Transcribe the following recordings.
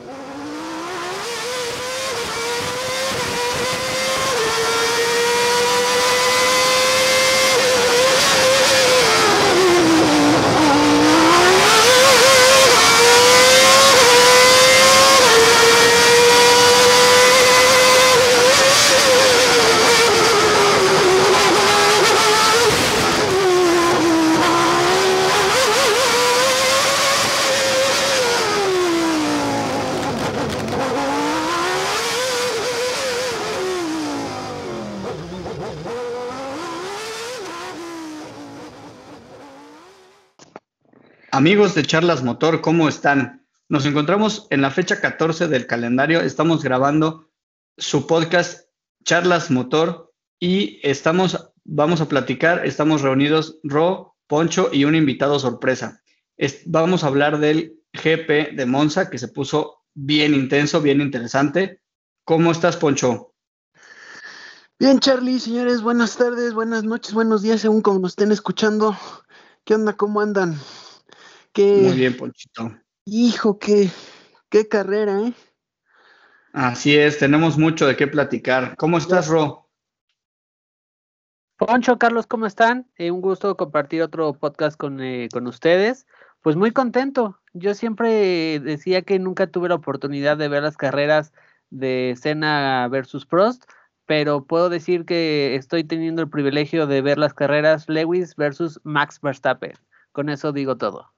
Oh, Amigos de Charlas Motor, ¿cómo están? Nos encontramos en la fecha 14 del calendario. Estamos grabando su podcast Charlas Motor y estamos, vamos a platicar, estamos reunidos Ro, Poncho y un invitado sorpresa. vamos a hablar del GP de Monza que se puso bien intenso, bien interesante. ¿Cómo estás, Poncho? Bien, Charlie, señores, buenas tardes, buenas noches, buenos días, según como nos estén escuchando. ¿Qué onda? ¿Cómo andan? Muy bien, Ponchito. Hijo, qué, qué carrera, ¿eh? Así es, tenemos mucho de qué platicar. ¿Cómo estás, Ro? Poncho, Carlos, ¿cómo están? Eh, un gusto compartir otro podcast con, eh, con ustedes. Pues muy contento. Yo siempre decía que nunca tuve la oportunidad de ver las carreras de Senna versus Prost, pero puedo decir que estoy teniendo el privilegio de ver las carreras Lewis versus Max Verstappen. Con eso digo todo.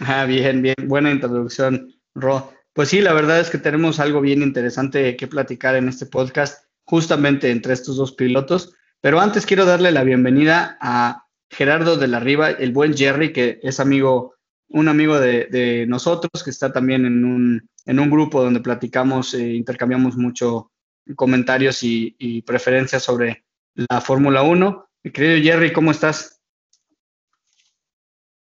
Ah, bien, bien, buena introducción, Ro. Pues sí, la verdad es que tenemos algo bien interesante que platicar en este podcast, justamente entre estos dos pilotos. Pero antes quiero darle la bienvenida a Gerardo de la Riva, el buen Jerry, que es amigo, un amigo de, nosotros, que está también en un, en un grupo donde platicamos, e intercambiamos mucho comentarios y, y preferencias sobre la Fórmula 1. Mi querido Jerry, ¿cómo estás?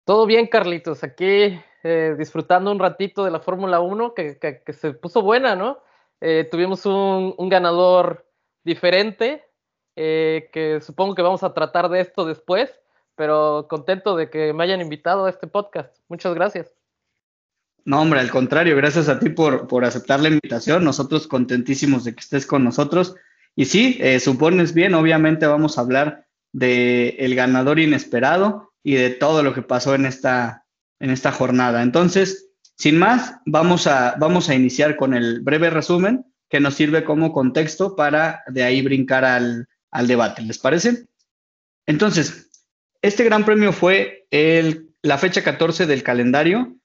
Todo bien, Carlitos. Aquí eh, disfrutando un ratito de la Fórmula 1 que, se puso buena, ¿no? Eh, tuvimos un, ganador diferente, eh, que supongo que vamos a tratar de esto después, pero contento de que me hayan invitado a este podcast. Muchas gracias. No, hombre, al contrario, gracias a ti por, por aceptar la invitación. Nosotros contentísimos de que estés con nosotros. Y sí, supones bien, obviamente vamos a hablar del el ganador inesperado y de todo lo que pasó en esta, en esta jornada. Entonces, sin más, vamos a, vamos a iniciar con el breve resumen que nos sirve como contexto para de ahí brincar al, al debate. ¿Les parece? Entonces, este gran premio fue el, la fecha 14 del calendario,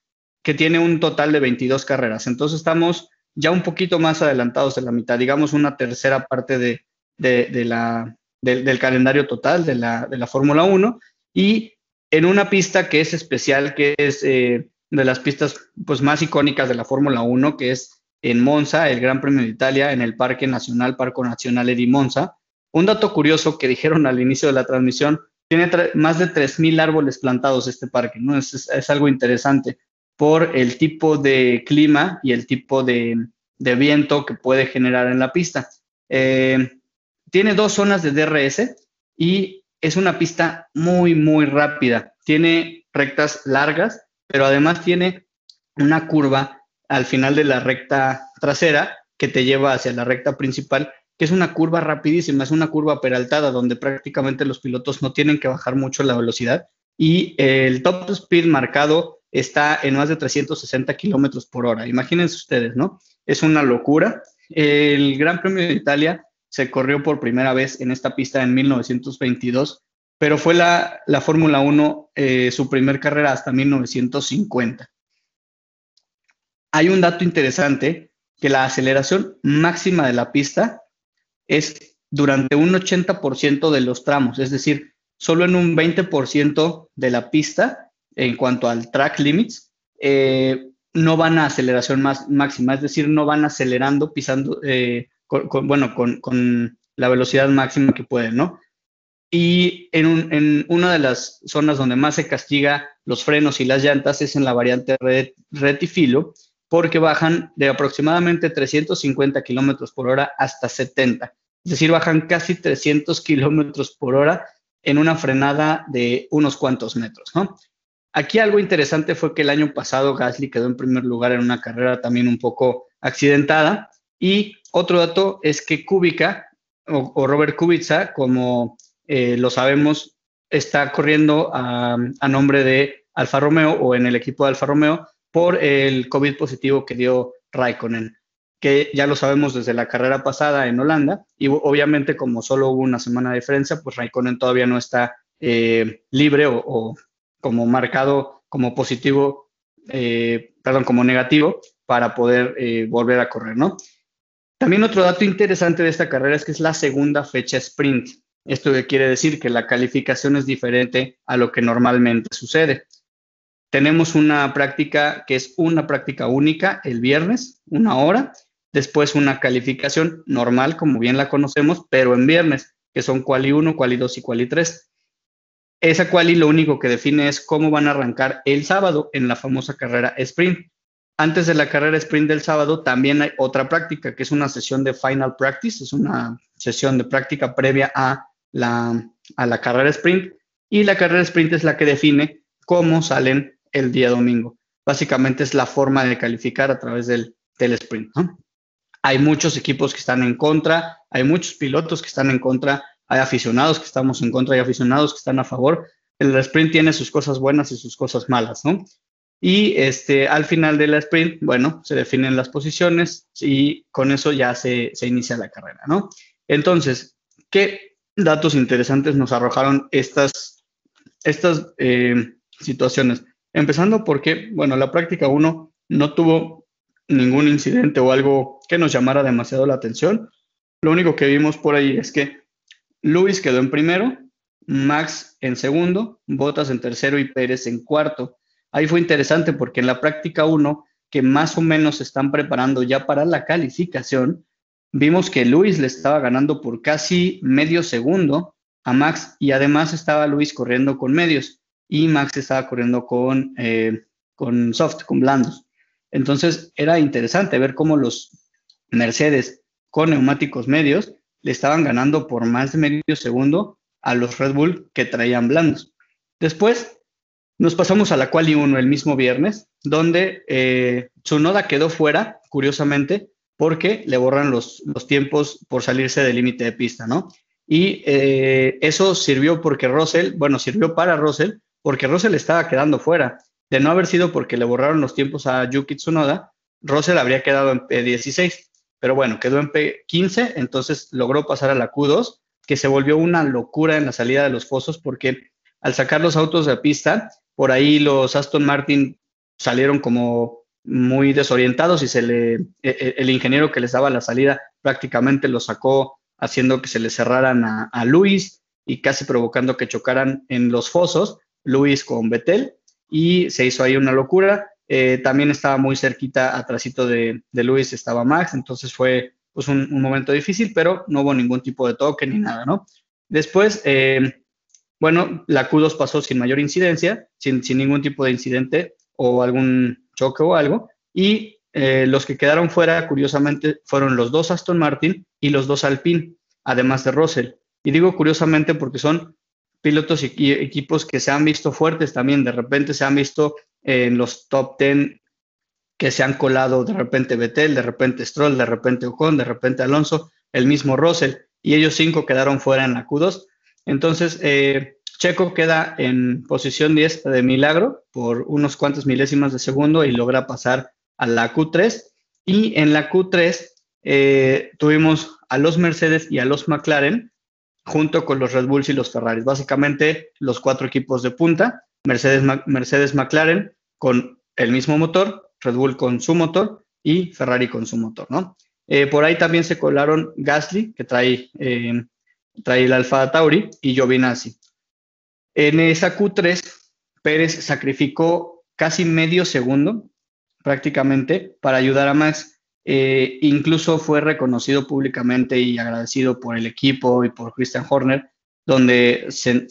que tiene un total de 22 carreras. Entonces, estamos ya un poquito más adelantados de la mitad, digamos una tercera parte de, de, la, del calendario total de la, la Fórmula 1. Y en una pista que es especial, que es eh, de las pistas pues, más icónicas de la Fórmula 1, que es en Monza, el Gran Premio de Italia, en el Parque Nacional, Parco Nacional Edi Monza. Un dato curioso que dijeron al inicio de la transmisión, tiene más de 3.000 árboles plantados este parque, ¿no? Es, es, algo interesante por el tipo de clima y el tipo de, de viento que puede generar en la pista. Eh, tiene dos zonas de DRS y es una pista muy, muy rápida. Tiene rectas largas, pero además tiene una curva al final de la recta trasera que te lleva hacia la recta principal, que es una curva rapidísima, es una curva peraltada donde prácticamente los pilotos no tienen que bajar mucho la velocidad y el top speed marcado está en más de 360 kilómetros por hora. Imagínense ustedes, ¿no? Es una locura. El Gran Premio de Italia se corrió por primera vez en esta pista en 1922, pero fue la, Fórmula 1 eh, su primer carrera hasta 1950. Hay un dato interesante, que la aceleración máxima de la pista es durante un 80% de los tramos, es decir, solo en un 20% de la pista, en cuanto al track limits, eh, no van a aceleración más, máxima, es decir, no van acelerando, pisando, eh, con, bueno, con, la velocidad máxima que pueden, ¿no? Y en, una de las zonas donde más se castiga los frenos y las llantas es en la variante retifilo, porque bajan de aproximadamente 350 kilómetros por hora hasta 70. Es decir, bajan casi 300 kilómetros por hora en una frenada de unos cuantos metros, ¿no? Aquí algo interesante fue que el año pasado Gasly quedó en primer lugar en una carrera también un poco accidentada. Y otro dato es que Kubica o, Robert Kubica, como eh, lo sabemos, está corriendo a, nombre de Alfa Romeo o en el equipo de Alfa Romeo por el COVID positivo que dio Raikkonen, que ya lo sabemos desde la carrera pasada en Holanda y obviamente como solo hubo una semana de diferencia, pues Raikkonen todavía no está eh, libre o, como marcado como positivo, eh, perdón, como negativo para poder eh, volver a correr, ¿no? También otro dato interesante de esta carrera es que es la segunda fecha sprint. Esto quiere decir que la calificación es diferente a lo que normalmente sucede. Tenemos una práctica que es una práctica única el viernes, una hora, después una calificación normal, como bien la conocemos, pero en viernes, que son quali 1, quali 2 y quali 3. Esa quali lo único que define es cómo van a arrancar el sábado en la famosa carrera sprint. Antes de la carrera sprint del sábado también hay otra práctica que es una sesión de final practice, es una sesión de práctica previa a la, a la carrera sprint y la carrera sprint es la que define cómo salen el día domingo. Básicamente es la forma de calificar a través del, del sprint. Hay muchos equipos que están en contra, hay muchos pilotos que están en contra hay aficionados que estamos en contra, hay aficionados que están a favor. El sprint tiene sus cosas buenas y sus cosas malas, ¿no? Y este, al final de la sprint, bueno, se definen las posiciones y con eso ya se, inicia la carrera, ¿no? Entonces, ¿qué datos interesantes nos arrojaron estas, estas eh, situaciones? Empezando porque, bueno, la práctica 1 no tuvo ningún incidente o algo que nos llamara demasiado la atención. Lo único que vimos por ahí es que Luis quedó en primero, Max en segundo, Bottas en tercero y Pérez en cuarto. Ahí fue interesante porque en la práctica 1, que más o menos se están preparando ya para la calificación, vimos que Luis le estaba ganando por casi medio segundo a Max y además estaba Luis corriendo con medios y Max estaba corriendo con, eh, con soft, con blandos. Entonces era interesante ver cómo los Mercedes con neumáticos medios le estaban ganando por más de medio segundo a los Red Bull que traían blandos. Después nos pasamos a la quali 1 el mismo viernes, donde eh, Tsunoda quedó fuera, curiosamente, porque le borran los, los tiempos por salirse del límite de pista, ¿no? Y eh, eso sirvió porque Russell, bueno, sirvió para Russell, porque Russell estaba quedando fuera. De no haber sido porque le borraron los tiempos a Yuki Tsunoda, Russell habría quedado en P16 pero bueno, quedó en P15, entonces logró pasar a la Q2, que se volvió una locura en la salida de los fosos porque al sacar los autos de pista, por ahí los Aston Martin salieron como muy desorientados y se le, e, e, el ingeniero que les daba la salida prácticamente lo sacó haciendo que se le cerraran a, Luis y casi provocando que chocaran en los fosos, Luis con Betel, y se hizo ahí una locura. Eh, también estaba muy cerquita, atrásito de, de Luis estaba Max, entonces fue pues un, momento difícil, pero no hubo ningún tipo de toque ni nada, ¿no? Después, eh, bueno, la Q2 pasó sin mayor incidencia, sin, ningún tipo de incidente o algún choque o algo, y eh, los que quedaron fuera, curiosamente, fueron los dos Aston Martin y los dos Alpine, además de Russell. Y digo curiosamente porque son pilotos y equipos que se han visto fuertes también, de repente se han visto en los top 10 que se han colado de repente Betel, de repente Stroll, de repente Ocon, de repente Alonso, el mismo Russell, y ellos cinco quedaron fuera en la Q2. Entonces, eh, Checo queda en posición 10 de milagro por unos cuantos milésimas de segundo y logra pasar a la Q3. Y en la Q3 eh, tuvimos a los Mercedes y a los McLaren junto con los Red Bulls y los Ferraris. Básicamente los cuatro equipos de punta. Mercedes, Mercedes McLaren con el mismo motor, Red Bull con su motor y Ferrari con su motor, ¿no? Eh, por ahí también se colaron Gasly, que trae, trae el Alfa Tauri, y Giovinazzi. En esa Q3, Pérez sacrificó casi medio segundo, prácticamente, para ayudar a Max. Eh, incluso fue reconocido públicamente y agradecido por el equipo y por Christian Horner, donde se,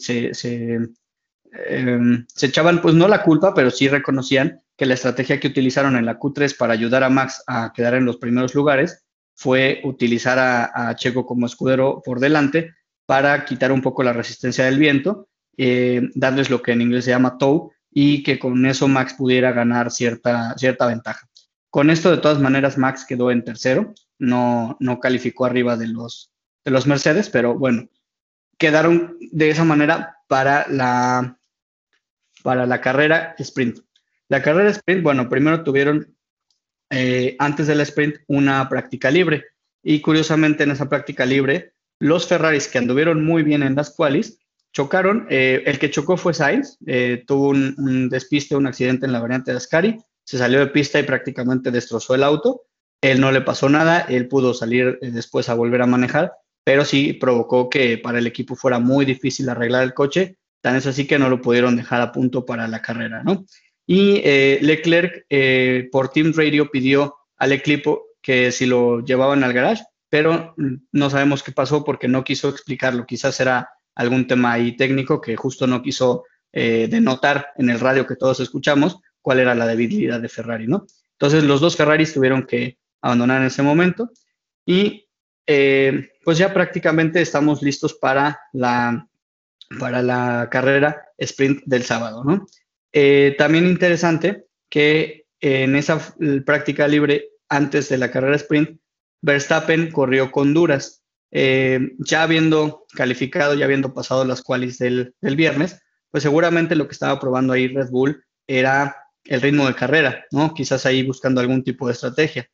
Em, se echaban, pues no la culpa, pero sí reconocían que la estrategia que utilizaron en la Q3 para ayudar a Max a quedar en los primeros lugares fue utilizar a, Checo como escudero por delante para quitar un poco la resistencia del viento, eh, darles lo que en inglés se llama tow, y que con eso Max pudiera ganar cierta, cierta ventaja. Con esto, de todas maneras, Max quedó en tercero, no, no calificó arriba de los, de los Mercedes, pero bueno, quedaron de esa manera para la, para la carrera sprint. La carrera sprint, bueno, primero tuvieron eh, antes del sprint una práctica libre y curiosamente en esa práctica libre los Ferraris que anduvieron muy bien en las qualis chocaron, eh, el que chocó fue Sainz, eh, tuvo un, un, despiste, un accidente en la variante de Ascari, se salió de pista y prácticamente destrozó el auto, él no le pasó nada, él pudo salir después a volver a manejar, pero sí provocó que para el equipo fuera muy difícil arreglar el coche, tan es así que no lo pudieron dejar a punto para la carrera, ¿no? Y eh, Leclerc eh, por Team Radio pidió al equipo que si lo llevaban al garage, pero no sabemos qué pasó porque no quiso explicarlo. Quizás era algún tema ahí técnico que justo no quiso eh, denotar en el radio que todos escuchamos cuál era la debilidad de Ferrari, ¿no? Entonces los dos Ferraris tuvieron que abandonar en ese momento y eh, pues ya prácticamente estamos listos para la, para la carrera sprint del sábado, ¿no? Eh, también interesante que en esa práctica libre antes de la carrera sprint, Verstappen corrió con duras. Eh, ya habiendo calificado, ya habiendo pasado las cuales del, viernes, pues seguramente lo que estaba probando ahí Red Bull era el ritmo de carrera, ¿no? Quizás ahí buscando algún tipo de estrategia.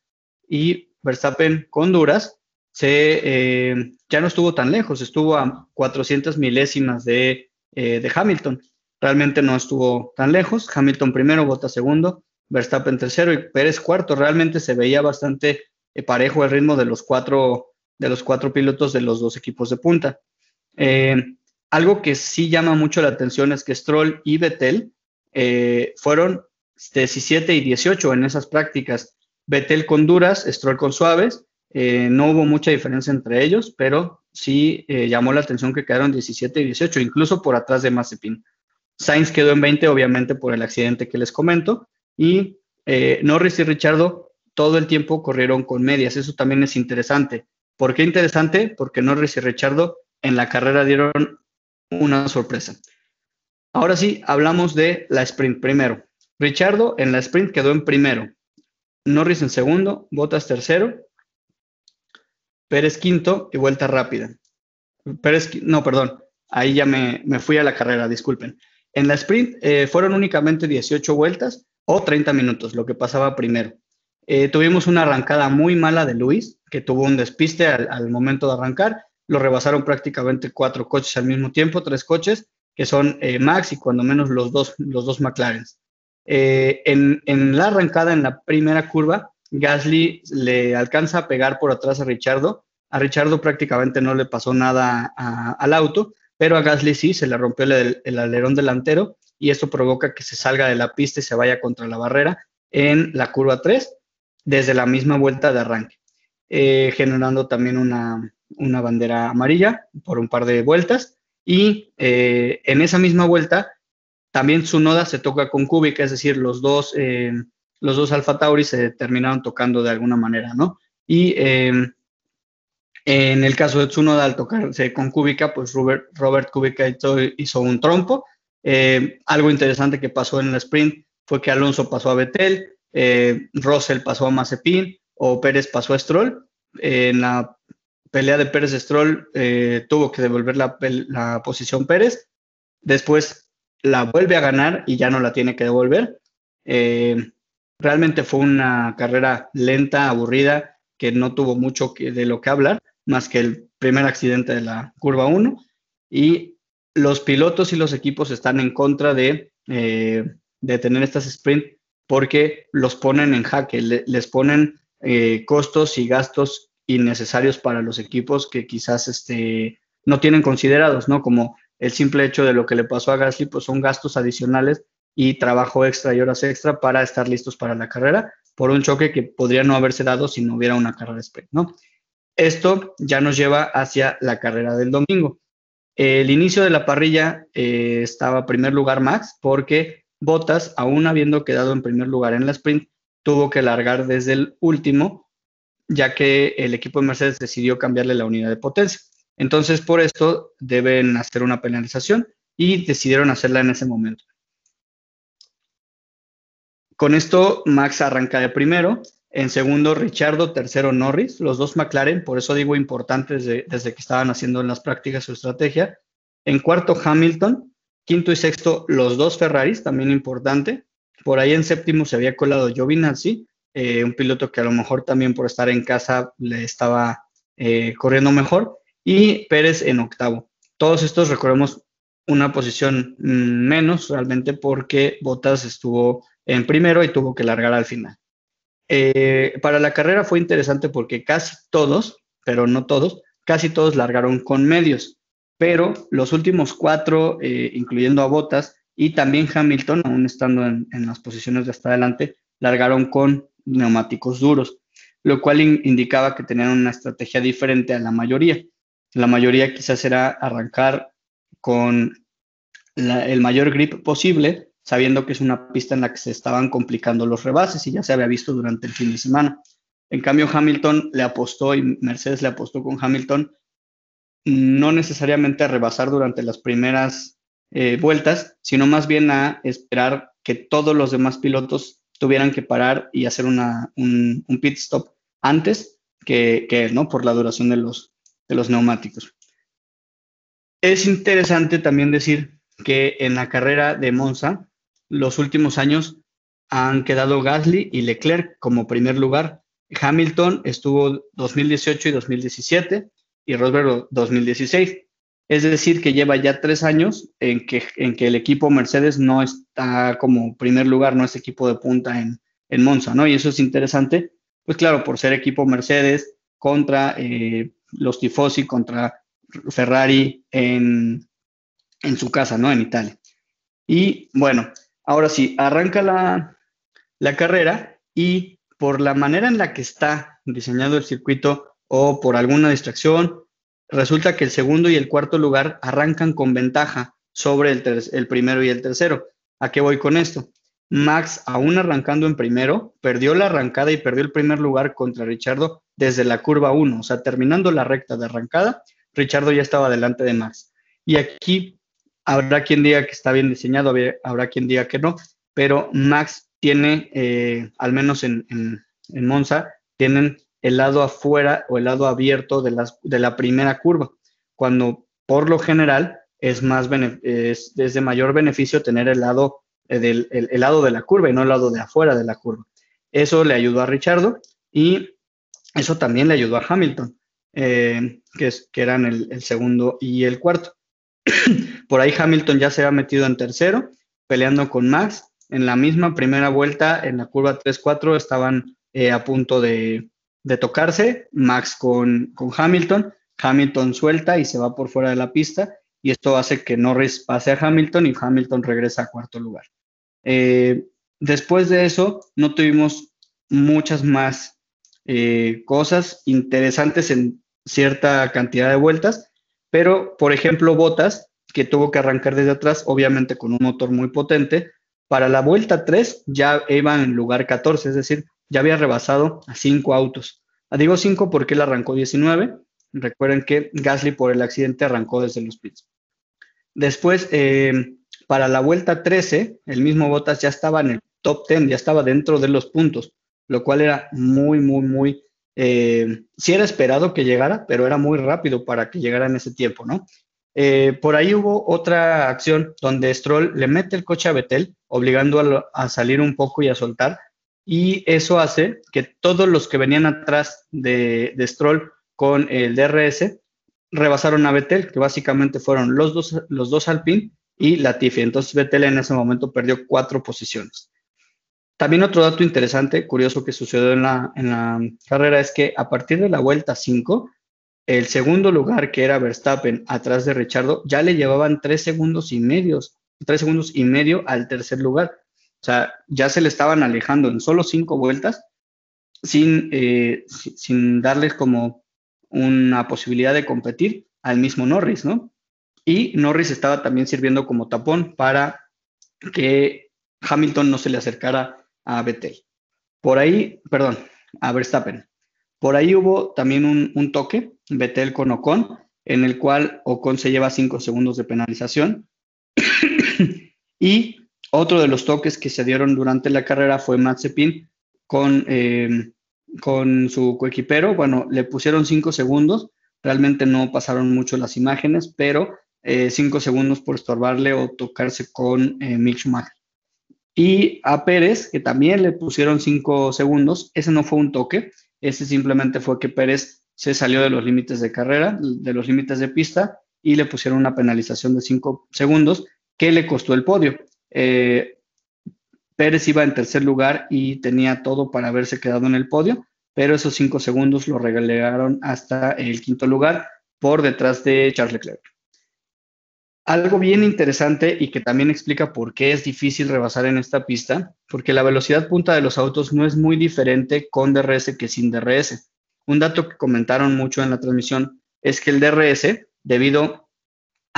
Y Verstappen con duras se, eh, ya no estuvo tan lejos, estuvo a 400 milésimas de, eh, de, Hamilton. Realmente no estuvo tan lejos. Hamilton primero, Bota segundo, Verstappen tercero y Pérez cuarto. Realmente se veía bastante parejo el ritmo de los cuatro, de los cuatro pilotos de los dos equipos de punta. algo que sí llama mucho la atención es que Stroll y Vettel fueron 17 y 18 en esas prácticas. Vettel con duras, Stroll con suaves eh, no hubo mucha diferencia entre ellos, pero sí eh, llamó la atención que quedaron 17 y 18, incluso por atrás de Mazepin. Sainz quedó en 20, obviamente, por el accidente que les comento, y eh, Norris y Richardo todo el tiempo corrieron con medias. Eso también es interesante. ¿Por qué interesante? Porque Norris y Richardo en la carrera dieron una sorpresa. Ahora sí, hablamos de la sprint primero. Richardo en la sprint quedó en primero, Norris en segundo, Bottas tercero Pérez quinto y vuelta rápida. Pérez, no, perdón, ahí ya me, fui a la carrera, disculpen. En la sprint eh, fueron únicamente 18 vueltas o 30 minutos, lo que pasaba primero. Eh, tuvimos una arrancada muy mala de Luis, que tuvo un despiste al, momento de arrancar. Lo rebasaron prácticamente cuatro coches al mismo tiempo, tres coches, que son eh, Max y cuando menos los dos, los dos McLaren. en, en la arrancada, en la primera curva, Gasly le alcanza a pegar por atrás a Richardo. A Richardo prácticamente no le pasó nada al auto, pero a Gasly sí, se le rompió el, alerón delantero y esto provoca que se salga de la pista y se vaya contra la barrera en la curva 3 desde la misma vuelta de arranque, eh, generando también una, bandera amarilla por un par de vueltas. Y eh, en esa misma vuelta, también su noda se toca con Kubica, es decir, los dos eh, los dos Alfa Tauri se terminaron tocando de alguna manera, ¿no? Y em, en el caso de Tsunoda, al tocarse con Kubica, pues Robert, Robert Kubica hizo, un trompo. Em, algo interesante que pasó en el sprint fue que Alonso pasó a Vettel, eh, Russell pasó a Mazepin o Pérez pasó a Stroll. en la pelea de Pérez-Stroll eh, tuvo que devolver la, posición Pérez. Después la vuelve a ganar y ya no la tiene que devolver. Eh, Realmente fue una carrera lenta, aburrida, que no tuvo mucho de lo que hablar, más que el primer accidente de la curva 1. Y los pilotos y los equipos están en contra de, eh, de tener estas sprint porque los ponen en jaque, les ponen eh, costos y gastos innecesarios para los equipos que quizás este, no tienen considerados, ¿no? Como el simple hecho de lo que le pasó a Gasly, pues son gastos adicionales y trabajo extra y horas extra para estar listos para la carrera por un choque que podría no haberse dado si no hubiera una carrera sprint, ¿no? Esto ya nos lleva hacia la carrera del domingo. El inicio de la parrilla eh, estaba en primer lugar Max porque Bottas, aún habiendo quedado en primer lugar en la sprint, tuvo que largar desde el último, ya que el equipo de Mercedes decidió cambiarle la unidad de potencia. Entonces, por esto deben hacer una penalización y decidieron hacerla en ese momento. con esto, Max arranca de primero. En segundo, Richardo. Tercero, Norris. Los dos McLaren, por eso digo importantes desde que estaban haciendo en las prácticas su estrategia. En cuarto, Hamilton. Quinto y sexto, los dos Ferraris, también importante. Por ahí en séptimo se había colado Giovinazzi, eh, un piloto que a lo mejor también por estar en casa le estaba eh, corriendo mejor. Y Pérez en octavo. Todos estos, recordemos, una posición mm, menos realmente porque Bottas estuvo en primero y tuvo que largar al final. Eh, para la carrera fue interesante porque casi todos, pero no todos, casi todos largaron con medios, pero los últimos cuatro, eh, incluyendo a Bottas y también Hamilton, aún estando en, las posiciones de hasta adelante, largaron con neumáticos duros, lo cual indicaba que tenían una estrategia diferente a la mayoría. La mayoría quizás era arrancar con el mayor grip posible sabiendo que es una pista en la que se estaban complicando los rebases y ya se había visto durante el fin de semana. En cambio, Hamilton le apostó y Mercedes le apostó con Hamilton no necesariamente a rebasar durante las primeras eh, vueltas, sino más bien a esperar que todos los demás pilotos tuvieran que parar y hacer un, pit stop antes que, que, él, ¿no? Por la duración de los, de los neumáticos. Es interesante también decir que en la carrera de Monza, los últimos años han quedado Gasly y Leclerc como primer lugar. Hamilton estuvo 2018 y 2017 y Rosberg 2016. Es decir, que lleva ya tres años en que, en que el equipo Mercedes no está como primer lugar, no es equipo de punta en, en Monza, ¿no? Y eso es interesante, pues claro, por ser equipo Mercedes contra eh, los tifosi, contra Ferrari en, en su casa, ¿no? En Italia. Y bueno, Ahora sí, arranca la, carrera y por la manera en la que está diseñado el circuito o por alguna distracción, resulta que el segundo y el cuarto lugar arrancan con ventaja sobre el, el, primero y el tercero. ¿A qué voy con esto? Max, aún arrancando en primero, perdió la arrancada y perdió el primer lugar contra Richardo desde la curva 1, o sea, terminando la recta de arrancada, Richardo ya estaba delante de Max. Y aquí Habrá quien diga que está bien diseñado, habrá quien diga que no, pero Max tiene, eh, al menos en, Monza, tienen el lado afuera o el lado abierto de, las, de la primera curva, cuando por lo general es, más es, de mayor beneficio tener el lado, eh, del, el, lado de la curva y no el lado de afuera de la curva. Eso le ayudó a Richardo y eso también le ayudó a Hamilton, eh, que, es, que eran el segundo y el cuarto. Por ahí Hamilton ya se ha metido en tercero, peleando con Max. En la misma primera vuelta, en la curva 3-4, estaban eh, a punto de, tocarse. Max con, Hamilton. Hamilton suelta y se va por fuera de la pista. Y esto hace que Norris pase a Hamilton y Hamilton regresa a cuarto lugar. Eh, después de eso, no tuvimos muchas más eh, cosas interesantes en cierta cantidad de vueltas pero, por ejemplo, Botas, que tuvo que arrancar desde atrás, obviamente con un motor muy potente, para la vuelta 3 ya iba en lugar 14, es decir, ya había rebasado a 5 autos. Ah, digo 5 porque él arrancó 19. Recuerden que Gasly por el accidente arrancó desde los pits. Después, eh, para la vuelta 13, el mismo Botas ya estaba en el top 10, ya estaba dentro de los puntos, lo cual era muy, muy, muy eh, sí era esperado que llegara, pero era muy rápido para que llegara en ese tiempo, ¿no? Eh, por ahí hubo otra acción donde Stroll le mete el coche a Betel, obligando a, salir un poco y a soltar, y eso hace que todos los que venían atrás de, Stroll con el DRS rebasaron a Betel, que básicamente fueron los dos, los dos Alpine y Latifi. Entonces Betel en ese momento perdió cuatro posiciones. También otro dato interesante, curioso que sucedió en la, carrera es que a partir de la vuelta 5, el segundo lugar, que era Verstappen, atrás de Richardo, ya le llevaban tres segundos y medios, tres segundos y medio al tercer lugar. O sea, ya se le estaban alejando en solo cinco vueltas sin, eh, sin darles como una posibilidad de competir al mismo Norris, ¿no? Y Norris estaba también sirviendo como tapón para que Hamilton no se le acercara a Vettel. Por ahí, perdón, a Verstappen. Por ahí hubo también un, toque, Vettel con Ocon, en el cual Ocon se lleva cinco segundos de penalización. y Otro de los toques que se dieron durante la carrera fue Mazepin con, eh, con su coequipero. Bueno, le pusieron cinco segundos. Realmente no pasaron mucho las imágenes, pero eh, cinco segundos por estorbarle o tocarse con eh, Mick Schumacher. Y a Pérez, que también le pusieron cinco segundos, ese no fue un toque, ese simplemente fue que Pérez se salió de los límites de carrera, de los límites de pista, y le pusieron una penalización de cinco segundos que le costó el podio. Eh, Pérez iba en tercer lugar y tenía todo para haberse quedado en el podio, pero esos cinco segundos lo regalaron hasta el quinto lugar por detrás de Charles Leclerc. Algo bien interesante y que también explica por qué es difícil rebasar en esta pista, porque la velocidad punta de los autos no es muy diferente con DRS que sin DRS. Un dato que comentaron mucho en la transmisión es que el DRS, debido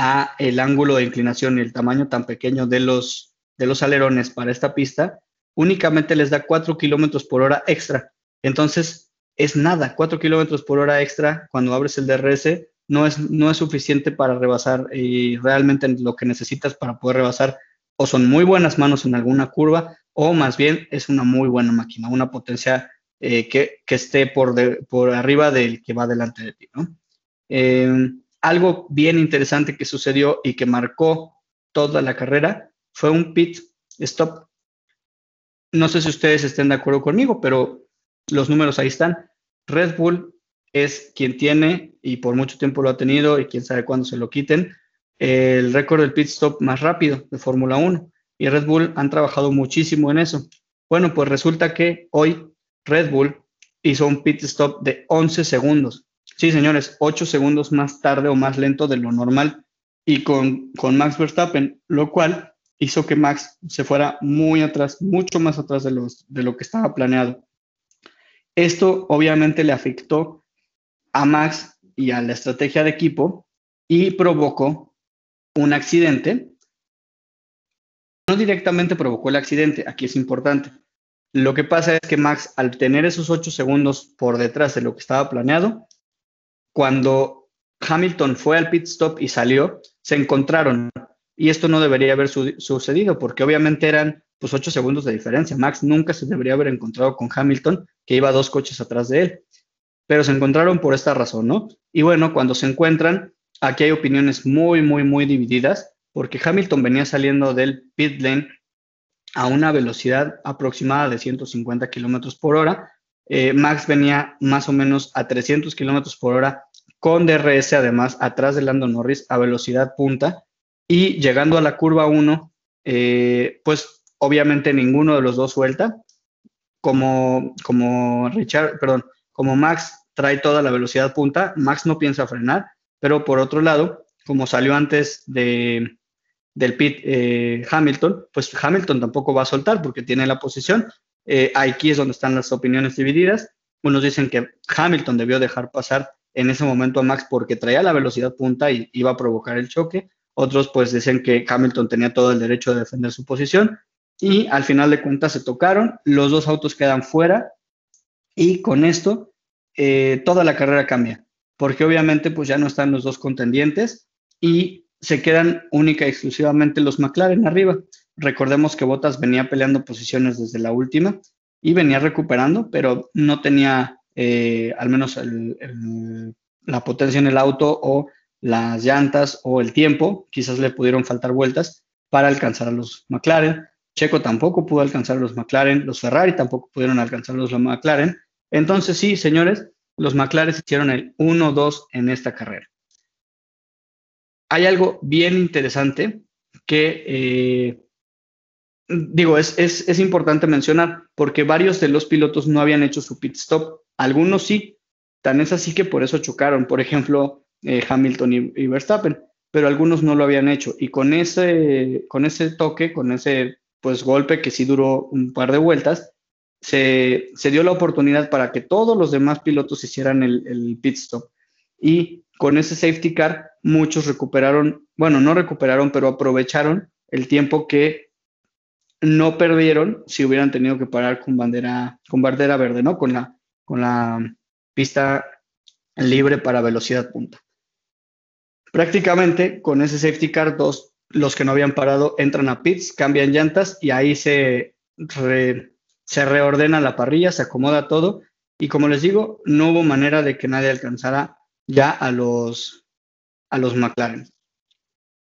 a el ángulo de inclinación y el tamaño tan pequeño de los, de los alerones para esta pista, únicamente les da 4 kilómetros por hora extra. Entonces, es nada, 4 kilómetros por hora extra cuando abres el DRS no es, no es suficiente para rebasar y realmente lo que necesitas para poder rebasar o son muy buenas manos en alguna curva o más bien es una muy buena máquina, una potencia eh, que, esté por, por arriba del que va delante de ti. Em, algo bien interesante que sucedió y que marcó toda la carrera fue un pit stop. No sé si ustedes estén de acuerdo conmigo, pero los números ahí están. Red Bull es quien tiene, y por mucho tiempo lo ha tenido, y quién sabe cuándo se lo quiten, el récord del pit stop más rápido de Fórmula 1. Y Red Bull han trabajado muchísimo en eso. Bueno, pues resulta que hoy Red Bull hizo un pit stop de 11 segundos. Sí, señores, 8 segundos más tarde o más lento de lo normal y con, con Max Verstappen, lo cual hizo que Max se fuera muy atrás, mucho más atrás de, los, de lo que estaba planeado. Esto obviamente le afectó a Max y a la estrategia de equipo y provocó un accidente. No directamente provocó el accidente, aquí es importante. Lo que pasa es que Max, al tener esos ocho segundos por detrás de lo que estaba planeado, cuando Hamilton fue al pit stop y salió, se encontraron. Y esto no debería haber sucedido porque obviamente eran pues ocho segundos de diferencia. Max nunca se debería haber encontrado con Hamilton, que iba dos coches atrás de él pero se encontraron por esta razón, ¿no? Y bueno, cuando se encuentran, aquí hay opiniones muy, muy, muy divididas, porque Hamilton venía saliendo del pit lane a una velocidad aproximada de 150 kilómetros por hora. Eh, Max venía más o menos a 300 kilómetros por hora con DRS, además, atrás de Lando Norris a velocidad punta. Y llegando a la curva 1, eh, pues obviamente ninguno de los dos suelta. Como, como Richard, perdón, como Max trae toda la velocidad punta, Max no piensa frenar, pero por otro lado, como salió antes de, del pit eh, Hamilton, pues Hamilton tampoco va a soltar porque tiene la posición. Eh, aquí es donde están las opiniones divididas. Unos dicen que Hamilton debió dejar pasar en ese momento a Max porque traía la velocidad punta y iba a provocar el choque. Otros pues dicen que Hamilton tenía todo el derecho de defender su posición y al final de cuentas se tocaron, los dos autos quedan fuera y con esto eh, toda la carrera cambia, porque obviamente pues ya no están los dos contendientes y se quedan única y exclusivamente los McLaren arriba. Recordemos que Bottas venía peleando posiciones desde la última y venía recuperando, pero no tenía eh, al menos la potencia en el auto o las llantas o el tiempo, quizás le pudieron faltar vueltas para alcanzar a los McLaren. Checo tampoco pudo alcanzar a los McLaren, los Ferrari tampoco pudieron alcanzar a los McLaren, entonces, sí, señores, los McLaren hicieron el 1-2 en esta carrera. Hay algo bien interesante que, eh, digo, es, es, importante mencionar, porque varios de los pilotos no habían hecho su pit stop. Algunos sí, tan es así que por eso chocaron. Por ejemplo, eh, Hamilton y, Verstappen, pero algunos no lo habían hecho. Y con ese, con ese toque, con ese pues golpe que sí duró un par de vueltas, se, dio la oportunidad para que todos los demás pilotos hicieran el, pit stop. Y con ese safety car, muchos recuperaron, bueno, no recuperaron, pero aprovecharon el tiempo que no perdieron si hubieran tenido que parar con bandera, con bandera verde, ¿no? Con la, con la pista libre para velocidad punta. Prácticamente con ese safety car, dos los que no habían parado entran a pits, cambian llantas y ahí se, se reordena la parrilla, se acomoda todo y como les digo, no hubo manera de que nadie alcanzara ya a los, a los McLaren.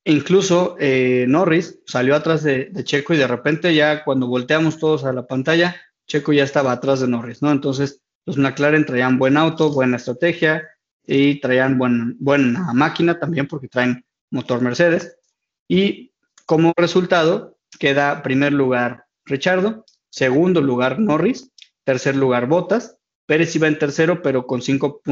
Incluso eh, Norris salió atrás de, Checo y de repente ya cuando volteamos todos a la pantalla, Checo ya estaba atrás de Norris, ¿no? Entonces los McLaren traían buen auto, buena estrategia y traían buena máquina también porque traen motor Mercedes. Y como resultado queda primer lugar Richardo, segundo lugar Norris, tercer lugar Bottas, Pérez iba en tercero pero con 5